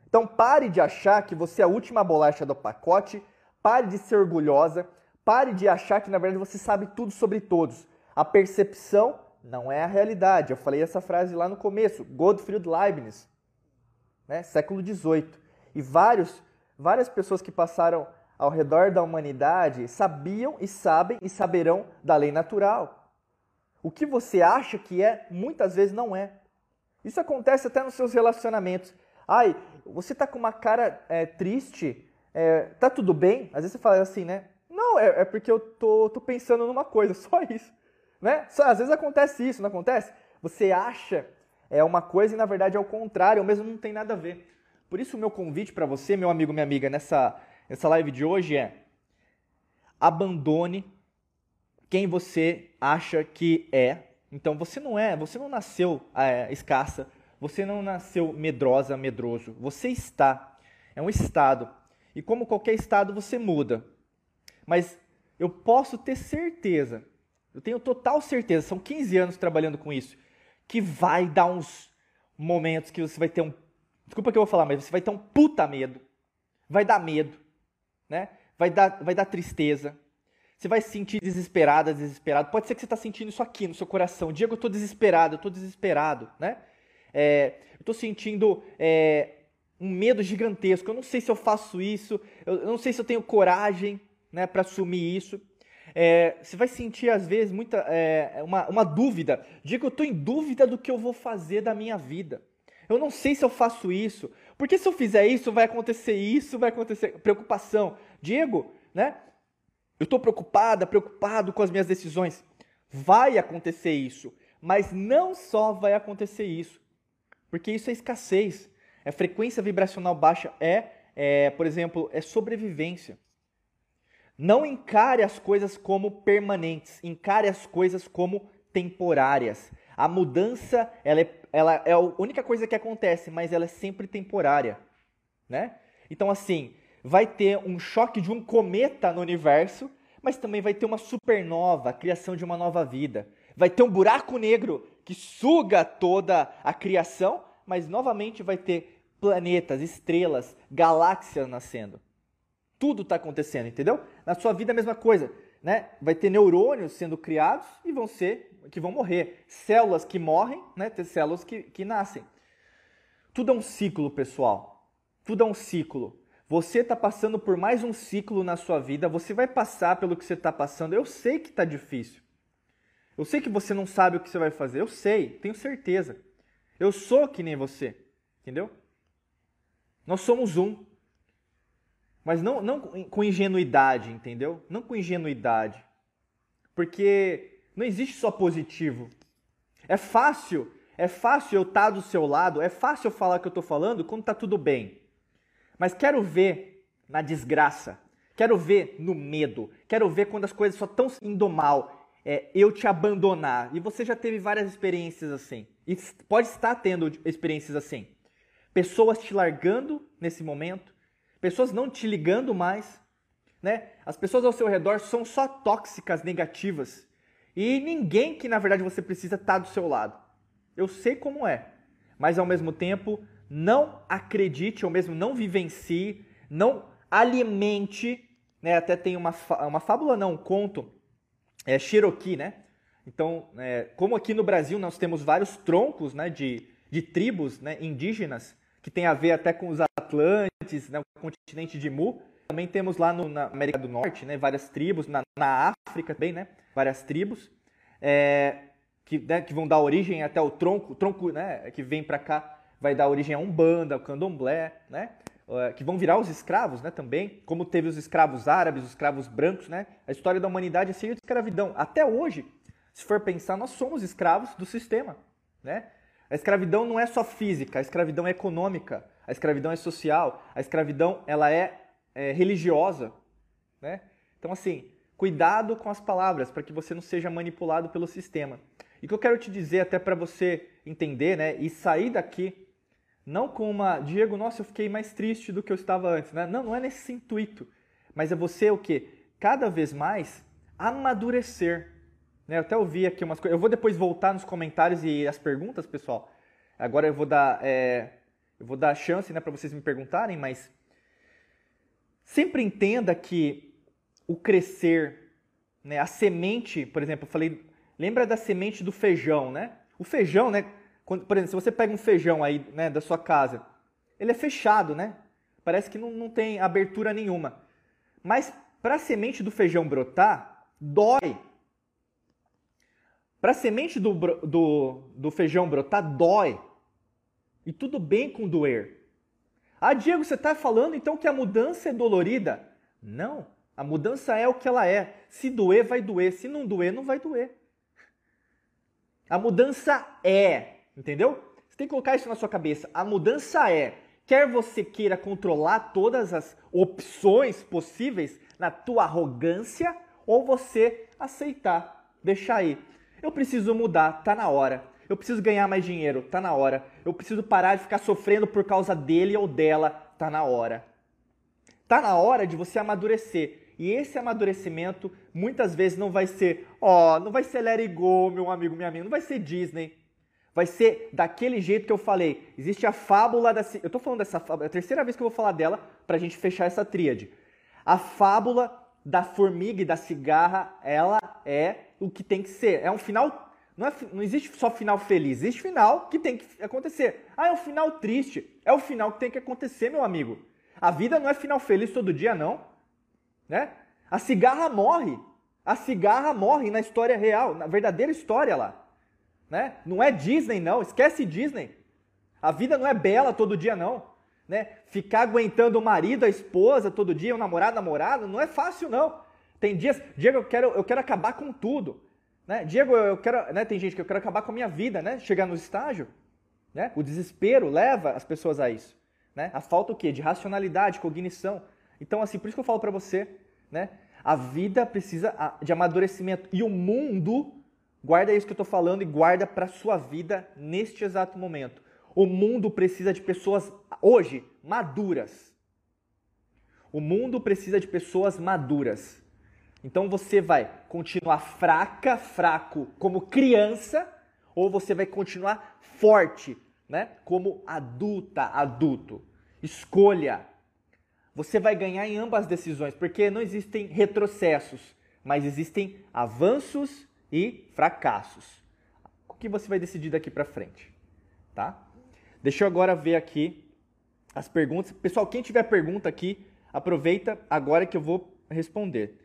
Speaker 1: Então pare de achar que você é a última bolacha do pacote, pare de ser orgulhosa, pare de achar que na verdade você sabe tudo sobre todos. A percepção não é a realidade. Eu falei essa frase lá no começo, Gottfried Leibniz, né, século XVIII. E vários, várias pessoas que passaram ao redor da humanidade sabiam e sabem e saberão da lei natural. O que você acha que é, muitas vezes não é. Isso acontece até nos seus relacionamentos. Ai, você tá com uma cara é, triste, é, tá tudo bem? Às vezes você fala assim, né? Não, é, é porque eu tô, tô, pensando numa coisa, *laughs* só isso. Né? Só, às vezes acontece isso, não acontece? Você acha é uma coisa e na verdade é o contrário, ou mesmo não tem nada a ver. Por isso o meu convite para você, meu amigo, minha amiga, nessa, nessa live de hoje é abandone quem você acha que é. Então você não é, você não nasceu é, escassa, você não nasceu medrosa, medroso. Você está. É um estado. E como qualquer estado, você muda. Mas eu posso ter certeza, eu tenho total certeza, são 15 anos trabalhando com isso, que vai dar uns momentos que você vai ter um. Desculpa que eu vou falar, mas você vai ter um puta medo. Vai dar medo, né? Vai dar, vai dar tristeza. Você vai se sentir desesperada, desesperado. Pode ser que você está sentindo isso aqui no seu coração. Diego, eu estou desesperado, eu estou desesperado, né? É, eu estou sentindo é, um medo gigantesco. Eu não sei se eu faço isso, eu não sei se eu tenho coragem né, para assumir isso. É, você vai sentir, às vezes, muita, é, uma, uma dúvida. Diga que eu estou em dúvida do que eu vou fazer da minha vida. Eu não sei se eu faço isso. Porque se eu fizer isso, vai acontecer isso, vai acontecer. Preocupação. Diego, né? Eu estou preocupada, preocupado com as minhas decisões. Vai acontecer isso. Mas não só vai acontecer isso. Porque isso é escassez. É frequência vibracional baixa é, é, por exemplo, é sobrevivência. Não encare as coisas como permanentes, encare as coisas como temporárias. A mudança, ela é, ela é a única coisa que acontece, mas ela é sempre temporária, né? Então assim, vai ter um choque de um cometa no universo, mas também vai ter uma supernova, a criação de uma nova vida. Vai ter um buraco negro que suga toda a criação, mas novamente vai ter planetas, estrelas, galáxias nascendo. Tudo está acontecendo, entendeu? Na sua vida é a mesma coisa, né? Vai ter neurônios sendo criados e vão ser que vão morrer, células que morrem, né? Ter células que, que nascem. Tudo é um ciclo, pessoal. Tudo é um ciclo. Você está passando por mais um ciclo na sua vida. Você vai passar pelo que você está passando. Eu sei que está difícil. Eu sei que você não sabe o que você vai fazer. Eu sei, tenho certeza. Eu sou que nem você, entendeu? Nós somos um. Mas não, não com ingenuidade, entendeu? Não com ingenuidade. Porque não existe só positivo. É fácil, é fácil eu estar do seu lado, é fácil eu falar o que eu estou falando quando está tudo bem. Mas quero ver na desgraça, quero ver no medo, quero ver quando as coisas só estão indo mal, é, eu te abandonar. E você já teve várias experiências assim. E pode estar tendo experiências assim. Pessoas te largando nesse momento, pessoas não te ligando mais, né? As pessoas ao seu redor são só tóxicas, negativas. E ninguém que na verdade você precisa tá do seu lado. Eu sei como é, mas ao mesmo tempo não acredite ou mesmo não vivencie, não alimente, né? Até tem uma, uma fábula, não, um conto, é Cherokee, né? Então, é, como aqui no Brasil nós temos vários troncos né, de, de tribos né, indígenas, que tem a ver até com os Atlantes, né, o continente de Mu, Também temos lá no, na América do Norte, né, várias tribos, na, na África também, né, várias tribos, é, que, né, que vão dar origem até o tronco, o tronco né, que vem para cá vai dar origem a Umbanda, ao Candomblé, né, que vão virar os escravos, né, também, como teve os escravos árabes, os escravos brancos, né, a história da humanidade é cheia de escravidão. Até hoje, se for pensar, nós somos escravos do sistema, né? A escravidão não é só física, a escravidão é econômica, a escravidão é social, a escravidão ela é, é religiosa, né? Então assim, cuidado com as palavras para que você não seja manipulado pelo sistema. E o que eu quero te dizer até para você entender, né, e sair daqui não com uma, Diego, nossa, eu fiquei mais triste do que eu estava antes, né? Não, não é nesse intuito, mas é você o que cada vez mais amadurecer. Né? Eu até ouvi aqui umas coisas. Eu vou depois voltar nos comentários e as perguntas, pessoal. Agora eu vou dar, é, eu vou dar chance né, para vocês me perguntarem, mas sempre entenda que o crescer, né, a semente, por exemplo, eu falei, lembra da semente do feijão, né? O feijão, né? Quando, por exemplo, se você pega um feijão aí né, da sua casa, ele é fechado, né? Parece que não, não tem abertura nenhuma. Mas para a semente do feijão brotar, dói. Para a semente do, do, do feijão brotar, dói. E tudo bem com doer. Ah, Diego, você está falando então que a mudança é dolorida? Não. A mudança é o que ela é. Se doer, vai doer. Se não doer, não vai doer. A mudança é, entendeu? Você tem que colocar isso na sua cabeça. A mudança é, quer você queira controlar todas as opções possíveis na tua arrogância ou você aceitar, deixar aí. Eu preciso mudar, tá na hora. Eu preciso ganhar mais dinheiro, tá na hora. Eu preciso parar de ficar sofrendo por causa dele ou dela, tá na hora. Tá na hora de você amadurecer. E esse amadurecimento muitas vezes não vai ser, ó, oh, não vai ser Let It Go, meu amigo, minha amiga, não vai ser Disney. Vai ser daquele jeito que eu falei. Existe a fábula da. Eu tô falando dessa fábula, é a terceira vez que eu vou falar dela pra gente fechar essa tríade. A fábula da formiga e da cigarra, ela é o que tem que ser. É um final. Não, é, não existe só final feliz, existe final que tem que acontecer. Ah, é um final triste. É o final que tem que acontecer, meu amigo. A vida não é final feliz todo dia, não. Né? A cigarra morre. A cigarra morre na história real, na verdadeira história lá. Né? Não é Disney, não. Esquece Disney. A vida não é bela todo dia, não. Né? Ficar aguentando o marido, a esposa todo dia, o namorado, namorada, não é fácil, não. Tem dias, Diego, eu quero, eu quero acabar com tudo. Né? Diego, eu quero, né? Tem gente que eu quero acabar com a minha vida, né? Chegar no estágio, né? O desespero leva as pessoas a isso, né? A falta o quê? De racionalidade, cognição. Então, assim, por isso que eu falo para você, né? A vida precisa de amadurecimento e o mundo guarda isso que eu estou falando e guarda para sua vida neste exato momento. O mundo precisa de pessoas hoje maduras. O mundo precisa de pessoas maduras. Então você vai continuar fraca, fraco como criança, ou você vai continuar forte, né? Como adulta, adulto. Escolha. Você vai ganhar em ambas as decisões, porque não existem retrocessos, mas existem avanços e fracassos. O que você vai decidir daqui para frente, tá? Deixa eu agora ver aqui as perguntas. Pessoal, quem tiver pergunta aqui, aproveita agora que eu vou responder.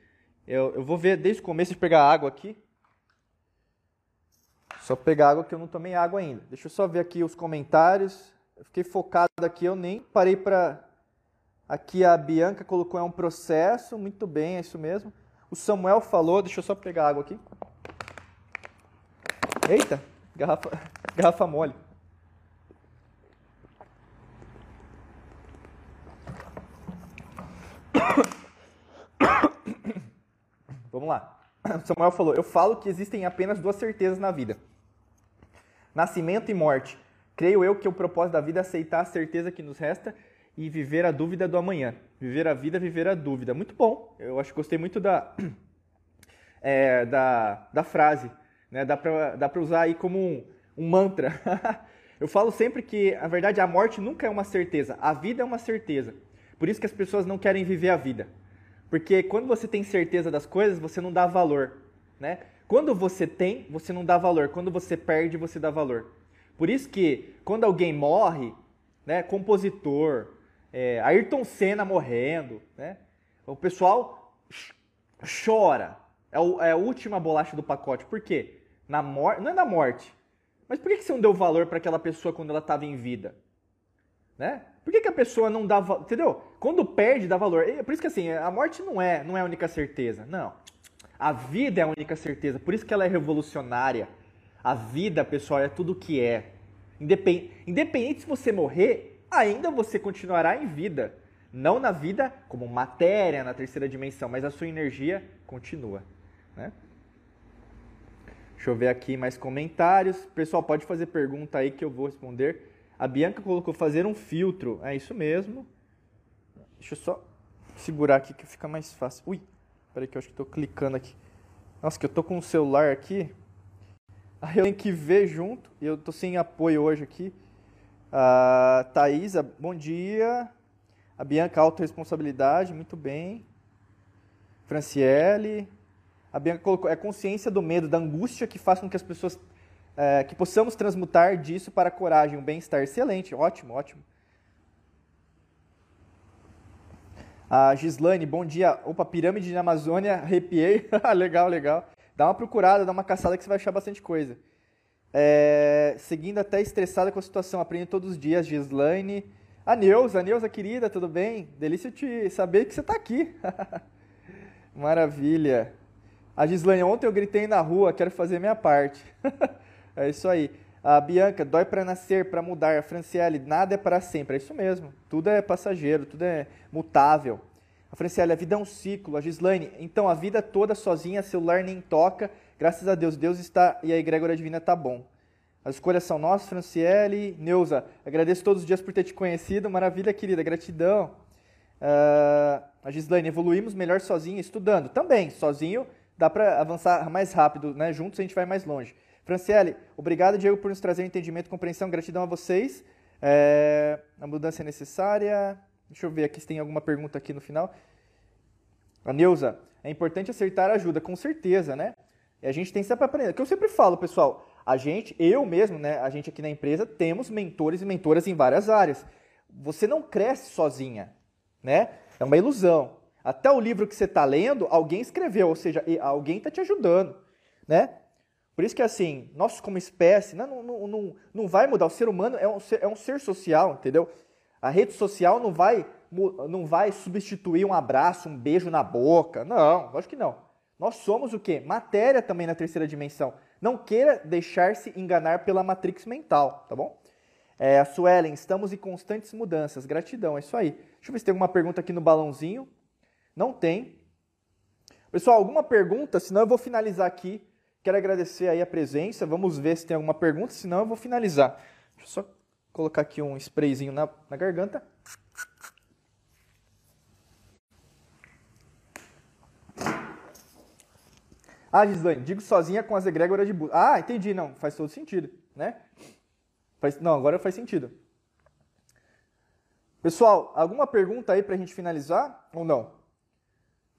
Speaker 1: Eu, eu vou ver desde o começo de pegar água aqui. Só pegar água que eu não tomei água ainda. Deixa eu só ver aqui os comentários. Eu fiquei focado aqui, eu nem parei para. Aqui a Bianca colocou é um processo, muito bem, é isso mesmo. O Samuel falou, deixa eu só pegar água aqui. Eita, garrafa, *laughs* garrafa mole. *coughs* Vamos lá. *coughs* Samuel falou: Eu falo que existem apenas duas certezas na vida: nascimento e morte. Creio eu que o propósito da vida é aceitar a certeza que nos resta e viver a dúvida do amanhã. Viver a vida, viver a dúvida. Muito bom. Eu acho que gostei muito da, é, *coughs* da, da frase. Né? Dá para usar aí como um, um mantra. *laughs* eu falo sempre que, na verdade, a morte nunca é uma certeza. A vida é uma certeza. Por isso que as pessoas não querem viver a vida. Porque quando você tem certeza das coisas, você não dá valor, né? Quando você tem, você não dá valor. Quando você perde, você dá valor. Por isso que quando alguém morre, né, compositor, é, Ayrton Senna morrendo, né, O pessoal chora. É, o, é a última bolacha do pacote. Por quê? Na morte, não é na morte. Mas por que, que você não deu valor para aquela pessoa quando ela estava em vida? Né? Por que, que a pessoa não dá valor? Entendeu? Quando perde, dá valor. Por isso que assim, a morte não é, não é a única certeza. Não. A vida é a única certeza. Por isso que ela é revolucionária. A vida, pessoal, é tudo o que é. Independente, independente se você morrer, ainda você continuará em vida. Não na vida como matéria na terceira dimensão, mas a sua energia continua. Né? Deixa eu ver aqui mais comentários. Pessoal, pode fazer pergunta aí que eu vou responder. A Bianca colocou fazer um filtro. É isso mesmo. Deixa eu só segurar aqui que fica mais fácil. Ui, peraí que eu acho que estou clicando aqui. Nossa, que eu tô com o celular aqui. Aí eu tenho que ver junto. E eu tô sem apoio hoje aqui. A Thaisa, bom dia. A Bianca, autorresponsabilidade, muito bem. Franciele. A Bianca colocou, é consciência do medo, da angústia que faz com que as pessoas é, que possamos transmutar disso para coragem, um bem-estar. Excelente, ótimo, ótimo. A Gislane, bom dia. Opa, pirâmide na Amazônia, arrepiei. *laughs* legal, legal. Dá uma procurada, dá uma caçada que você vai achar bastante coisa. É, seguindo até estressada com a situação, aprendo todos os dias. Gislaine. A Neuza, a Neuza querida, tudo bem? Delícia te saber que você está aqui. *laughs* Maravilha. A Gislaine, ontem eu gritei na rua, quero fazer minha parte. *laughs* É isso aí. A Bianca, dói para nascer, para mudar. A Franciele, nada é para sempre. É isso mesmo. Tudo é passageiro, tudo é mutável. A Franciele, a vida é um ciclo. A Gislaine, então a vida toda sozinha, celular nem toca. Graças a Deus, Deus está e a egrégora divina está bom. As escolhas são nossas, Franciele. Neuza, agradeço todos os dias por ter te conhecido. Maravilha, querida, gratidão. Uh, a Gislaine, evoluímos melhor sozinho, estudando. Também, sozinho dá para avançar mais rápido, né? Juntos a gente vai mais longe. Franciele, obrigado, Diego, por nos trazer entendimento e compreensão. Gratidão a vocês. É, a mudança é necessária. Deixa eu ver aqui se tem alguma pergunta aqui no final. A Neuza, é importante acertar a ajuda, com certeza, né? E a gente tem sempre aprender. O que eu sempre falo, pessoal, a gente, eu mesmo, né, a gente aqui na empresa, temos mentores e mentoras em várias áreas. Você não cresce sozinha, né? É uma ilusão. Até o livro que você está lendo, alguém escreveu, ou seja, alguém está te ajudando, né? Por isso que, assim, nós como espécie, não, não, não, não vai mudar. O ser humano é um ser, é um ser social, entendeu? A rede social não vai, não vai substituir um abraço, um beijo na boca. Não, acho que não. Nós somos o quê? Matéria também na terceira dimensão. Não queira deixar-se enganar pela matrix mental, tá bom? É, Suelen, estamos em constantes mudanças. Gratidão, é isso aí. Deixa eu ver se tem alguma pergunta aqui no balãozinho. Não tem. Pessoal, alguma pergunta? Senão eu vou finalizar aqui Quero agradecer aí a presença. Vamos ver se tem alguma pergunta, senão eu vou finalizar. Deixa eu só colocar aqui um sprayzinho na, na garganta. Ah, Gislaine, digo sozinha com as egrégoras de Buda. Ah, entendi, não, faz todo sentido, né? Faz, não, agora faz sentido. Pessoal, alguma pergunta aí para a gente finalizar ou não?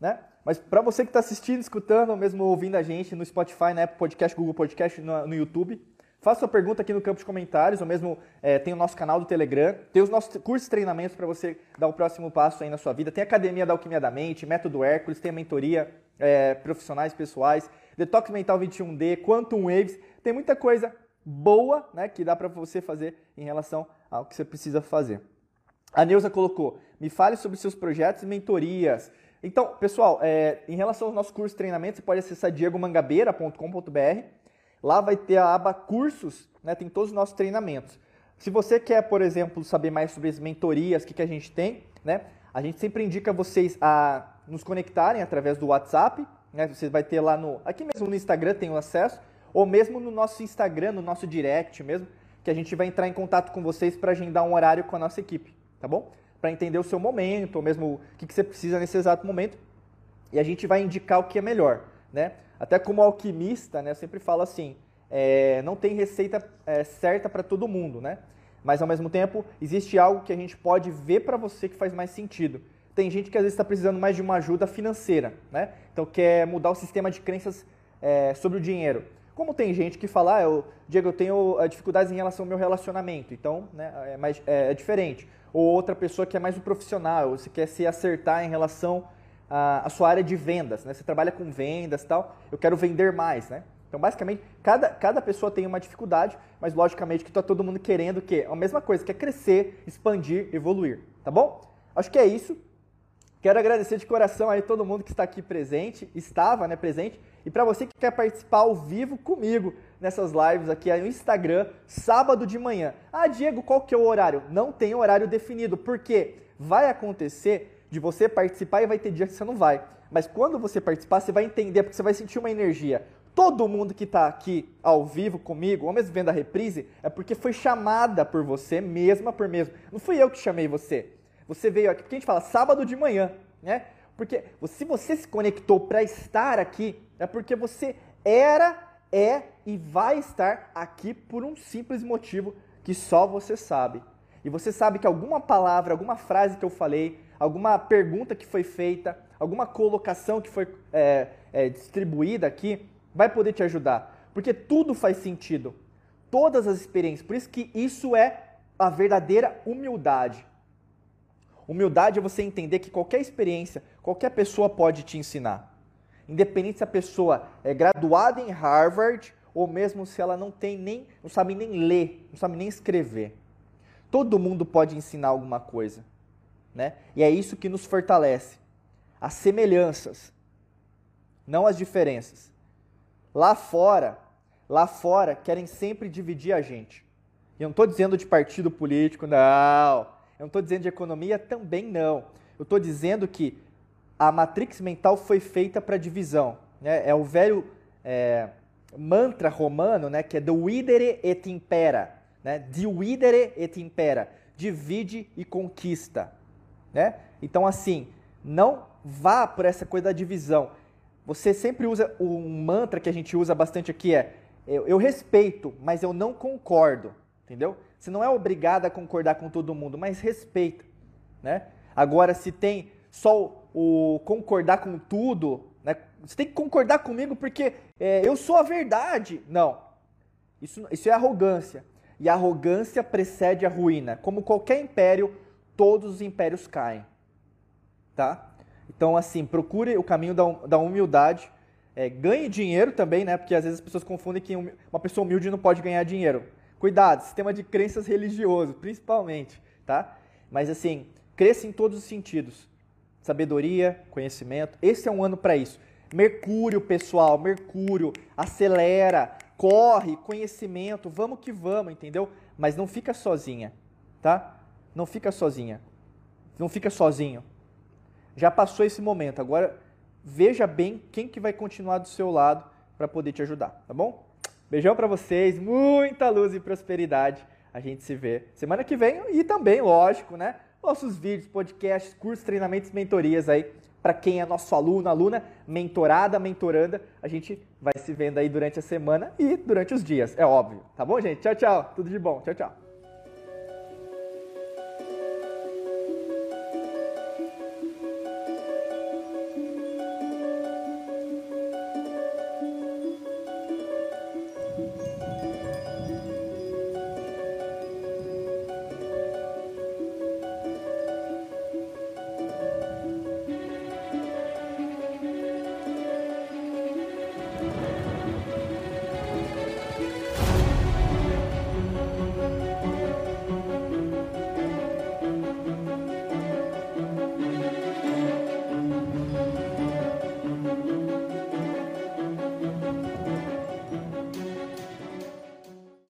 Speaker 1: Né? Mas para você que está assistindo, escutando, ou mesmo ouvindo a gente no Spotify, na Apple Podcast, Google Podcast, no, no YouTube, faça sua pergunta aqui no campo de comentários, ou mesmo é, tem o nosso canal do Telegram, tem os nossos cursos e treinamentos para você dar o próximo passo aí na sua vida. Tem a Academia da Alquimia da Mente, Método Hércules, tem a mentoria é, profissionais pessoais, Detox Mental 21D, Quantum Waves, tem muita coisa boa né, que dá para você fazer em relação ao que você precisa fazer. A Neuza colocou, me fale sobre seus projetos e mentorias. Então, pessoal, é, em relação aos nossos cursos de treinamento, você pode acessar diegomangabeira.com.br. Lá vai ter a aba cursos, né, tem todos os nossos treinamentos. Se você quer, por exemplo, saber mais sobre as mentorias, o que, que a gente tem, né, a gente sempre indica vocês a nos conectarem através do WhatsApp. Né, você vai ter lá no. Aqui mesmo no Instagram tem o acesso, ou mesmo no nosso Instagram, no nosso direct mesmo, que a gente vai entrar em contato com vocês para agendar um horário com a nossa equipe, tá bom? Para entender o seu momento, ou mesmo o que, que você precisa nesse exato momento. E a gente vai indicar o que é melhor. Né? Até como alquimista, né, eu sempre falo assim, é, não tem receita é, certa para todo mundo, né? Mas ao mesmo tempo, existe algo que a gente pode ver para você que faz mais sentido. Tem gente que às vezes está precisando mais de uma ajuda financeira, né? Então quer mudar o sistema de crenças é, sobre o dinheiro. Como tem gente que fala, ah, eu, Diego, eu tenho eh, dificuldades em relação ao meu relacionamento, então né, é, mais, é, é diferente. Ou outra pessoa que é mais um profissional, você quer se acertar em relação a, a sua área de vendas, né? Você trabalha com vendas e tal, eu quero vender mais, né? Então, basicamente, cada, cada pessoa tem uma dificuldade, mas logicamente que está todo mundo querendo o quê? A mesma coisa, quer crescer, expandir, evoluir, tá bom? Acho que é isso. Quero agradecer de coração aí todo mundo que está aqui presente, estava, né, presente, e para você que quer participar ao vivo comigo nessas lives aqui no Instagram, sábado de manhã. Ah, Diego, qual que é o horário? Não tem horário definido, porque vai acontecer de você participar e vai ter dia que você não vai. Mas quando você participar, você vai entender, porque você vai sentir uma energia. Todo mundo que está aqui ao vivo comigo, ou mesmo vendo a reprise, é porque foi chamada por você, mesma por mesmo. Não fui eu que chamei você. Você veio aqui, porque a gente fala sábado de manhã, né? Porque se você se conectou para estar aqui, é porque você era, é e vai estar aqui por um simples motivo que só você sabe. E você sabe que alguma palavra, alguma frase que eu falei, alguma pergunta que foi feita, alguma colocação que foi é, é, distribuída aqui, vai poder te ajudar. Porque tudo faz sentido. Todas as experiências. Por isso que isso é a verdadeira humildade. Humildade é você entender que qualquer experiência, qualquer pessoa pode te ensinar. Independente se a pessoa é graduada em Harvard ou mesmo se ela não tem nem, não sabe nem ler, não sabe nem escrever. Todo mundo pode ensinar alguma coisa, né? E é isso que nos fortalece. As semelhanças, não as diferenças. Lá fora, lá fora querem sempre dividir a gente. Eu não estou dizendo de partido político, não. Eu não estou dizendo de economia, também não. Eu estou dizendo que a matrix mental foi feita para divisão. Né? É o velho é, mantra romano, né? que é dividere et impera. Né? Dividere et impera. Divide e conquista. Né? Então, assim, não vá por essa coisa da divisão você sempre usa um mantra que a gente usa bastante aqui é eu, eu, respeito, mas eu não concordo, entendeu? Você não é obrigado a concordar com todo mundo, mas respeita, né? Agora, se tem só o concordar com tudo, né? Você tem que concordar comigo porque é, eu sou a verdade. Não, isso, isso é arrogância. E a arrogância precede a ruína. Como qualquer império, todos os impérios caem, tá? Então, assim, procure o caminho da, humildade. É, ganhe dinheiro também, né? Porque às vezes as pessoas confundem que uma pessoa humilde não pode ganhar dinheiro. Cuidado, sistema de crenças religioso, principalmente, tá? Mas assim, cresça em todos os sentidos. Sabedoria, conhecimento. Esse é um ano para isso. Mercúrio, pessoal, Mercúrio, acelera, corre, conhecimento, vamos que vamos, entendeu? Mas não fica sozinha, tá? Não fica sozinha. Não fica sozinho já passou esse momento. Agora veja bem quem que vai continuar do seu lado para poder te ajudar, tá bom? Beijão para vocês, muita luz e prosperidade. A gente se vê semana que vem e também, lógico, né? Nossos vídeos, podcasts, cursos, treinamentos, mentorias aí para quem é nosso aluno, aluna, mentorada, mentoranda. A gente vai se vendo aí durante a semana e durante os dias, é óbvio. Tá bom, gente? Tchau, tchau. Tudo de bom. Tchau, tchau.